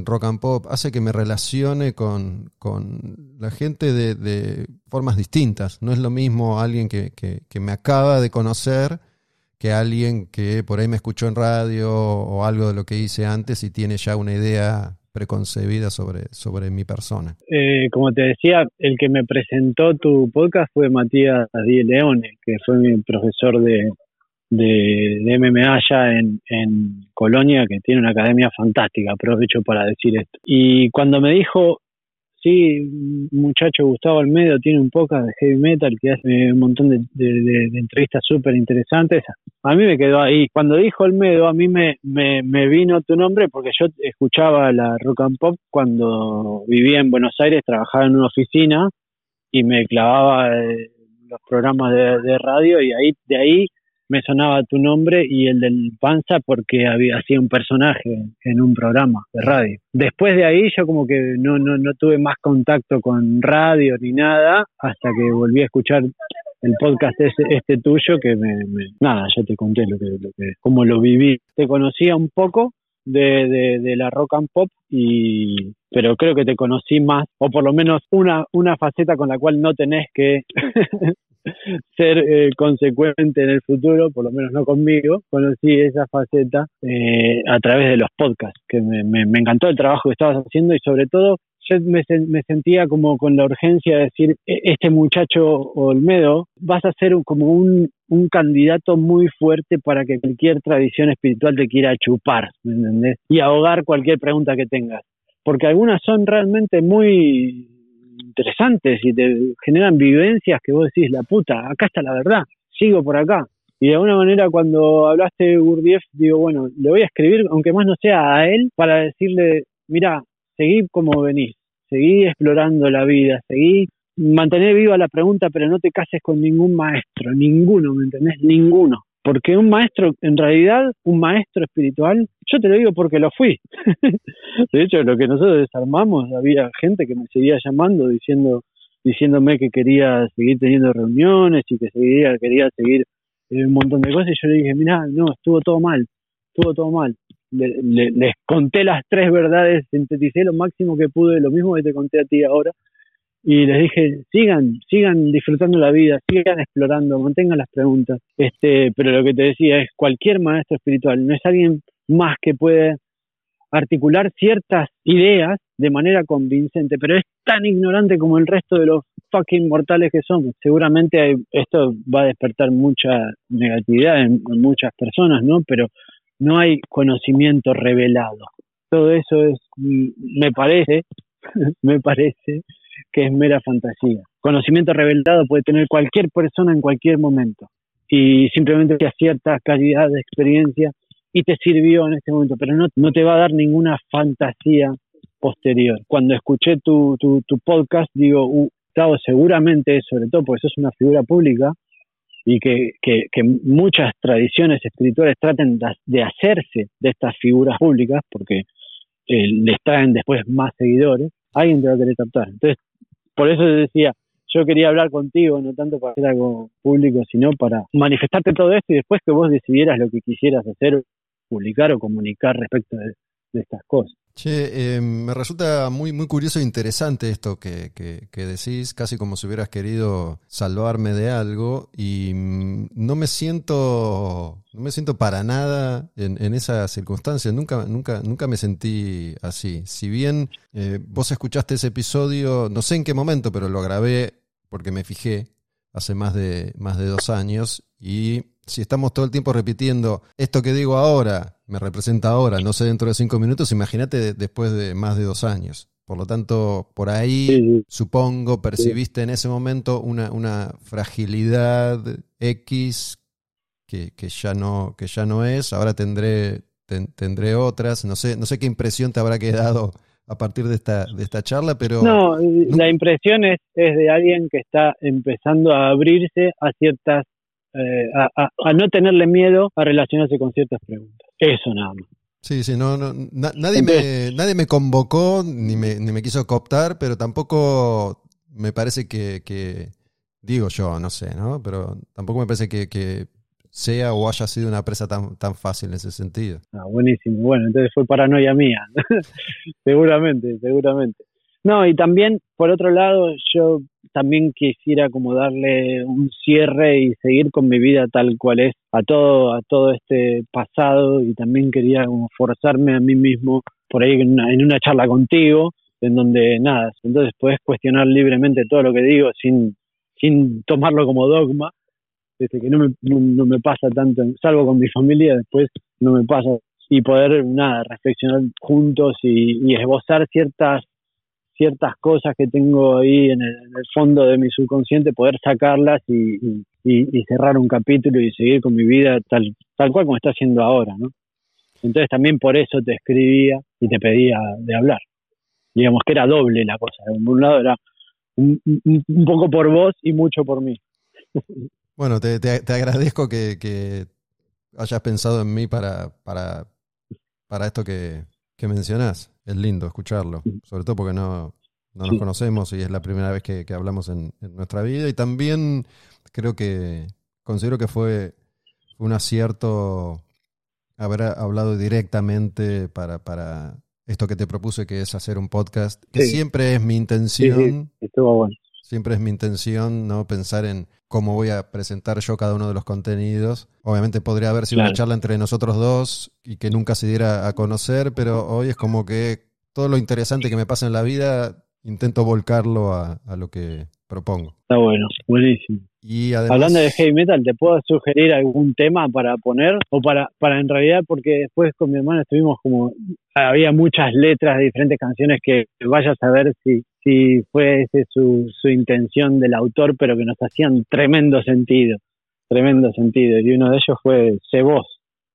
Rock and Pop, hace que me relacione con, la gente de, formas distintas. No es lo mismo alguien que, que, me acaba de conocer que alguien que por ahí me escuchó en radio o algo de lo que hice antes y tiene ya una idea preconcebida sobre, sobre mi persona. Eh, como te decía, el que me presentó tu podcast fue Matías Díaz Leone, que fue mi profesor de, de, MMA allá en, en Colonia, que tiene una academia fantástica, aprovecho para decir esto. Y cuando me dijo, Sí, muchacho Gustavo Almedo tiene un podcast de heavy metal que hace un montón de, entrevistas súper interesantes. A mí me quedó ahí. Cuando dijo Almedo, a mí me, me, vino tu nombre porque yo escuchaba la rock and pop cuando vivía en Buenos Aires, trabajaba en una oficina y me clavaba eh, los programas de, de radio y ahí de ahí me sonaba tu nombre y el del Panza porque había hacía un personaje en un programa de radio. Después de ahí yo como que no, no, no tuve más contacto con radio ni nada hasta que volví a escuchar el podcast este, este tuyo que me, nada, ya te conté lo que, lo que, cómo lo viví. Te conocía un poco de, de, de, la rock and pop y pero creo que te conocí más o por lo menos una una faceta con la cual no tenés que ser eh, consecuente en el futuro, por lo menos no conmigo, conocí esa faceta eh, a través de los podcasts, que me, me, encantó el trabajo que estabas haciendo y sobre todo yo me, me, sentía como con la urgencia de decir, e, este muchacho Olmedo, vas a ser como un, un candidato muy fuerte para que cualquier tradición espiritual te quiera chupar, ¿me entendés? Y ahogar cualquier pregunta que tengas. Porque algunas son realmente muy interesantes y te generan vivencias que vos decís, la puta, acá está la verdad, sigo por acá. Y de alguna manera cuando hablaste de Gurdjieff, digo, bueno, le voy a escribir, aunque más no sea a él, para decirle, mira, seguí como venís, seguí explorando la vida, seguí mantener viva la pregunta, pero no te cases con ningún maestro, ninguno, ¿me entendés? Ninguno. Porque un maestro, en realidad, un maestro espiritual, yo te lo digo porque lo fui. de hecho, lo que nosotros desarmamos, había gente que me seguía llamando diciendo diciéndome que quería seguir teniendo reuniones y que seguía, quería seguir eh, un montón de cosas y yo le dije, mira, no, estuvo todo mal, estuvo todo mal. les conté las tres verdades, sinteticé lo máximo que pude, lo mismo que te conté a ti ahora, y les dije, sigan, sigan disfrutando la vida, sigan explorando, mantengan las preguntas. Este, pero lo que te decía es, cualquier maestro espiritual no es alguien más que puede articular ciertas ideas de manera convincente, pero es tan ignorante como el resto de los fucking mortales que somos. Seguramente esto va a despertar mucha negatividad en, en muchas personas, ¿no? Pero no hay conocimiento revelado. Todo eso es, me parece, me parece que es mera fantasía. Conocimiento revelado puede tener cualquier persona en cualquier momento y simplemente que cierta calidad de experiencia y te sirvió en este momento, pero no, no te va a dar ninguna fantasía posterior. Cuando escuché tu, tu, podcast, digo, uh, seguramente, sobre todo porque sos una figura pública, y que, que, que, muchas tradiciones espirituales traten de hacerse de estas figuras públicas porque eh, les traen después más seguidores, alguien te va a querer captar. Entonces, por eso decía, yo quería hablar contigo, no tanto para hacer algo público, sino para manifestarte todo esto y después que vos decidieras lo que quisieras hacer, publicar o comunicar respecto de, de estas cosas. Che, eh, me resulta muy, muy curioso e interesante esto que, que, decís, casi como si hubieras querido salvarme de algo y mm, no me siento, no me siento para nada en, en esas circunstancias, nunca, nunca, nunca me sentí así. Si bien eh, vos escuchaste ese episodio, no sé en qué momento, pero lo grabé porque me fijé hace más de, más de dos años y si estamos todo el tiempo repitiendo esto que digo ahora, me representa ahora, no sé dentro de cinco minutos, imagínate después de más de dos años. Por lo tanto, por ahí supongo percibiste en ese momento una, una fragilidad X que, que, ya no, que ya no es. Ahora tendré, tendré otras. No sé, no sé qué impresión te habrá quedado a partir de esta, de esta charla, pero... No, la impresión es, es de alguien que está empezando a abrirse a ciertas eh, a, no tenerle miedo a relacionarse con ciertas preguntas. Eso nada más. Sí, sí, no, no nadie, me, nadie me convocó ni me, ni me quiso cooptar, pero tampoco me parece que, que, digo yo, no sé, ¿no? Pero tampoco me parece que, que sea o haya sido una presa tan, tan fácil en ese sentido. Ah, buenísimo. Bueno, entonces fue paranoia mía. seguramente, seguramente. No, y también, por otro lado, yo también quisiera como darle un cierre y seguir con mi vida tal cual es a todo, a todo este pasado y también quería como forzarme a mí mismo por ahí en una, en una charla contigo, en donde nada, entonces puedes cuestionar libremente todo lo que digo sin, sin tomarlo como dogma, desde que no me, no, me pasa tanto, salvo con mi familia, después no me pasa, y poder nada, reflexionar juntos y, y esbozar ciertas ciertas cosas que tengo ahí en el, fondo de mi subconsciente, poder sacarlas y, cerrar un capítulo y seguir con mi vida tal, tal cual como está haciendo ahora, ¿no? Entonces también por eso te escribía y te pedía de hablar. Digamos que era doble la cosa. De un lado era un, poco por vos y mucho por mí. Bueno, te, agradezco que, que, hayas pensado en mí para, para, para esto que, que mencionás. Es lindo escucharlo, sobre todo porque no, no nos conocemos y es la primera vez que, hablamos en, nuestra vida. Y también creo que considero que fue un acierto haber hablado directamente para, para esto que te propuse, que es hacer un podcast, que siempre es mi intención. estuvo bueno. Siempre es mi intención no pensar en cómo voy a presentar yo cada uno de los contenidos. Obviamente podría haber sido una charla entre nosotros dos y que nunca se diera a conocer, pero hoy es como que todo lo interesante que me pasa en la vida intento volcarlo a, lo que propongo. Está bueno, buenísimo. Y Hablando de heavy metal, ¿te puedo sugerir algún tema para poner? O para, para en realidad, porque después con mi hermano estuvimos como, había muchas letras de diferentes canciones que vayas a ver si si fue ese su, su intención del autor, pero que nos hacían tremendo sentido, tremendo sentido. Y uno de ellos fue Cebos,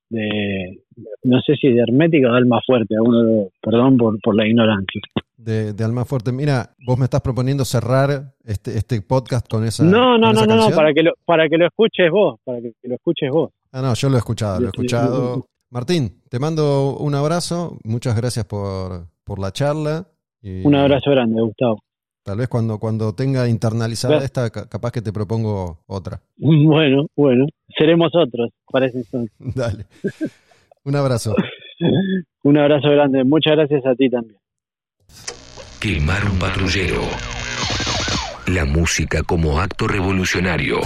de, no sé si de Hermética o de Alma Fuerte, uno perdón por, por la ignorancia. De, de, Alma Fuerte. Mira, vos me estás proponiendo cerrar este, este podcast con esa. No, no, no, no, no, para que, lo, para que lo escuches vos, para que, lo escuches vos. Ah, no, yo lo he escuchado, lo he escuchado. Martín, te mando un abrazo, muchas gracias por, por la charla un abrazo grande, Gustavo. Tal vez cuando, cuando tenga internalizada esta, capaz que te propongo otra. Bueno, bueno, seremos otros, parece entonces. Dale. Un abrazo. un abrazo grande. Muchas gracias a ti también. Quemar un patrullero. La música como acto revolucionario.